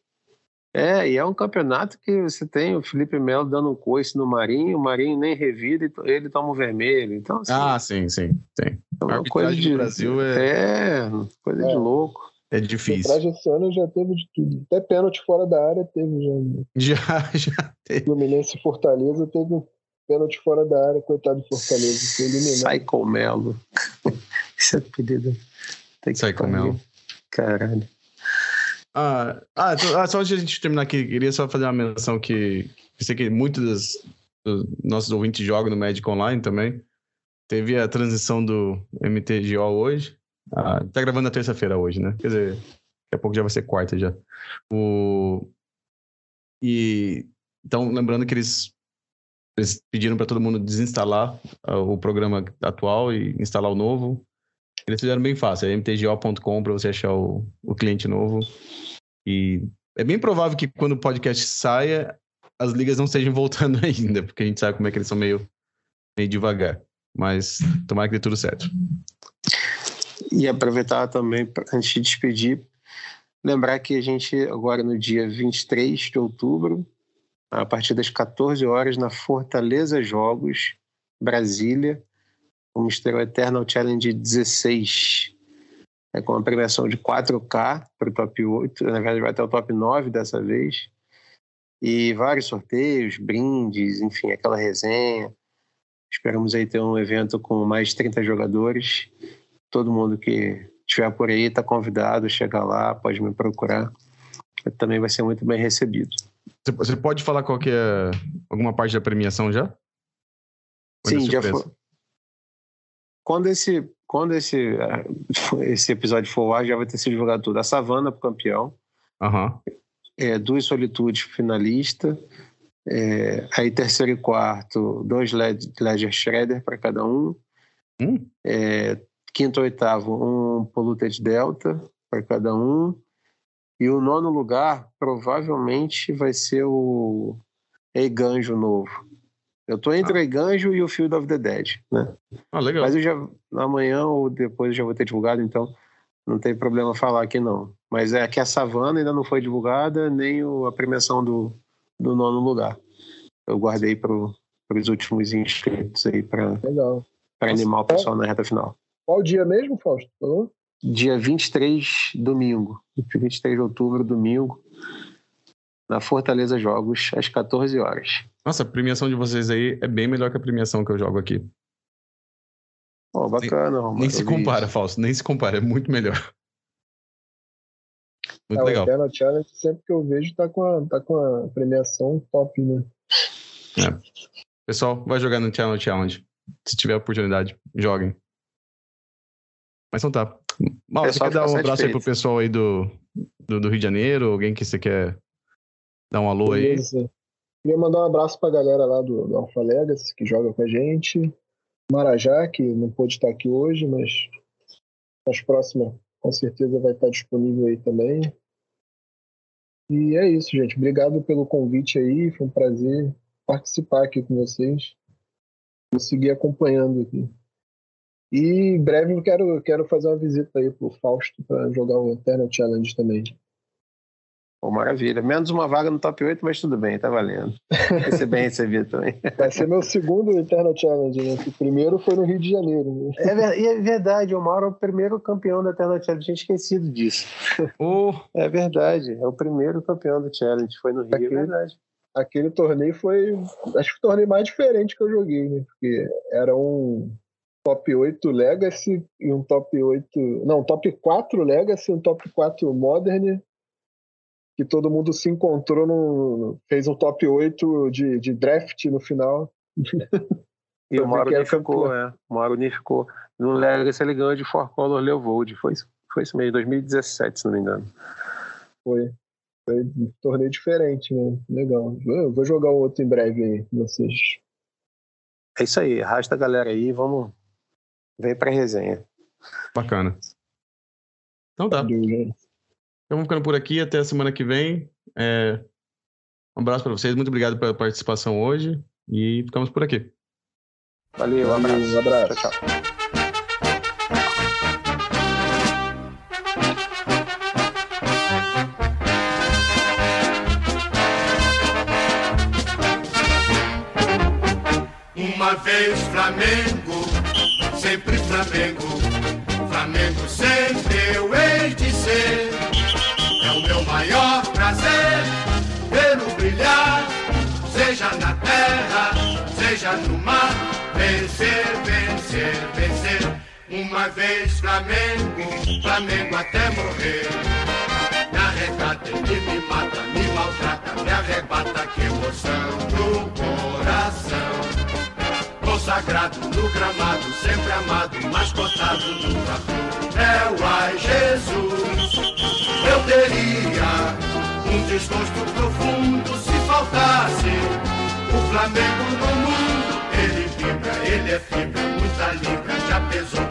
É, e é um campeonato que você tem o Felipe Melo dando um coice no Marinho, o Marinho nem revida e ele toma o vermelho. Então, assim, Ah, sim, sim. Tem. é a coisa de Brasil é- É, coisa É. de louco. É difícil. Traje esse ano já teve de tudo. Até pênalti fora da área teve já. né? Já, *laughs* já teve. Fluminense e Fortaleza teve um pênalti fora da área, coitado do Fortaleza. Foi eliminado. Psycho Melo. *laughs* Esse é apelido. Tem que Psycho pariu. Melo. Caralho. Ah, ah, então- ah, só antes de a gente terminar aqui, queria só fazer uma menção que eu sei que muitos dos, dos nossos ouvintes jogam no Magic Online também. Teve a transição do MTGO hoje. Ah, tá gravando na terça-feira hoje, né? Quer dizer, daqui a pouco já vai ser quarta já. O... E então, lembrando que eles, eles pediram para todo mundo desinstalar ah, o programa atual e instalar o novo. Eles fizeram bem fácil, é mtgo.com para você achar o, o cliente novo. E é bem provável que quando o podcast saia, as ligas não estejam *laughs* voltando ainda, porque a gente sabe como é que eles são meio, meio devagar. Mas tomara que dê tudo certo. E aproveitar também, antes de despedir, lembrar que a gente, agora no dia 23 de outubro, a partir das 14 horas, na Fortaleza Jogos, Brasília, vamos ter o Eternal Challenge 16. É com uma premiação de 4K para o top 8, na verdade vai até o top 9 dessa vez. E vários sorteios, brindes, enfim, aquela resenha. Esperamos aí ter um evento com mais de 30 jogadores todo mundo que estiver por aí está convidado, chega lá, pode me procurar. Também vai ser muito bem recebido. Você- pode falar qual é alguma parte da premiação já? Sim, já foi. Quando esse, quando esse, *laughs* esse episódio for ar, já vai ter sido divulgado tudo. A Savana pro campeão, Aham. é, duas solitudes finalista, é, aí terceiro e quarto, dois Led- Ledger Shredder para cada um, Hum? é, quinto e oitavo, um Polluted Delta para cada um. E o nono lugar provavelmente vai ser o Eiganjo novo. Eu tô entre o Eiganjo e o Field of the Dead, né? Ah, legal. Mas eu já amanhã ou depois eu já vou ter divulgado, então não tem problema falar aqui não. Mas é que a Savana ainda não foi divulgada, nem o- a premiação do, do nono lugar. Eu guardei para os últimos inscritos aí para animar o pessoal na reta final. Qual dia mesmo, Fausto? Falou? Dia 23, domingo. 23 de outubro, domingo. Na Fortaleza Jogos, às 14 horas. Nossa, a premiação de vocês aí é bem melhor que a premiação que eu jogo aqui. Pô, bacana, Romário. Nem se compara. Fausto. Nem se compara. É muito melhor. Muito É, o legal. Eternal Challenge, sempre que eu vejo, tá com a, tá com a premiação top, né? Pessoal, vai jogar no Challenge Challenge. Se tiver oportunidade, joguem. Mas então tá. Mal, você Pessoal quer dar um abraço aí pro pessoal aí do, do, do Rio de Janeiro? Alguém que você quer dar um alô aí? Beleza. Queria mandar um abraço pra galera lá do, do Alpha Legacy, que joga com a gente. Marajá, que não pôde estar aqui hoje, mas nas próximas com certeza vai estar disponível aí também. E é isso, gente. Obrigado pelo convite aí. Foi um prazer participar aqui com vocês. Vou seguir acompanhando aqui. E em breve eu quero, quero fazer uma visita aí pro Fausto para jogar o Eternal Challenge também. Pô, maravilha. Menos uma vaga no top 8, mas tudo bem, tá valendo. Vai ser bem recebido também. *laughs* Vai ser meu segundo Eternal Challenge, né? O primeiro foi no Rio de Janeiro. Né? É, ver- e é verdade, o Mauro é o primeiro campeão da Eternal Challenge. Tinha esquecido disso. Ô, É verdade, é o primeiro campeão do Challenge. Foi no Rio, é Aquele- verdade. Aquele torneio foi, acho que o torneio mais diferente que eu joguei, né? Porque era um top 8 Legacy e um top 8. Não, top 4 Legacy e um top 4 Modern. Que todo mundo se encontrou no. fez um top 8 de, de draft no final. E *laughs* o Mauro unificou, é. O Mauro unificou. No Legacy ele ganhou de Four Color Leovold. Foi, foi isso mesmo, 2017, se não me engano. Foi. Foi um torneio diferente, né? Legal. Eu vou jogar um outro em breve aí vocês. É isso aí, arrasta a galera aí, vamos. Vem pra resenha. Bacana. Então tá. Então vamos ficando por aqui, até a semana que vem. É... Um abraço para vocês, muito obrigado pela participação hoje e ficamos por aqui. Valeu, um abraço. Um abraço. Tchau, tchau. Uma vez Flamengo, sempre Flamengo, Flamengo sempre eu hei de ser. É o meu maior prazer vê-lo brilhar, seja na terra, seja no mar, vencer, vencer, vencer. Uma vez Flamengo, Flamengo até morrer. Me arrecata, ele me mata, me maltrata, me arrebata, que emoção no coração consagrado no gramado, sempre amado, mascotado no tatu. É o ai Jesus, eu teria um desgosto profundo se faltasse o Flamengo no mundo. Ele vibra, ele é fibra, muita libra, já pesou,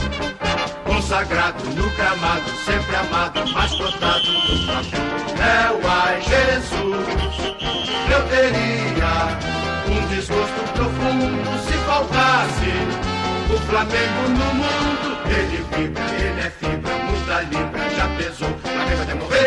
sagrado, no gramado, sempre amado, mascotado do Flamengo. É o ai Jesus, eu teria um desgosto profundo se faltasse o Flamengo no mundo. Ele é vibra, ele é fibra, muita libra, já pesou, Flamengo vai morrer.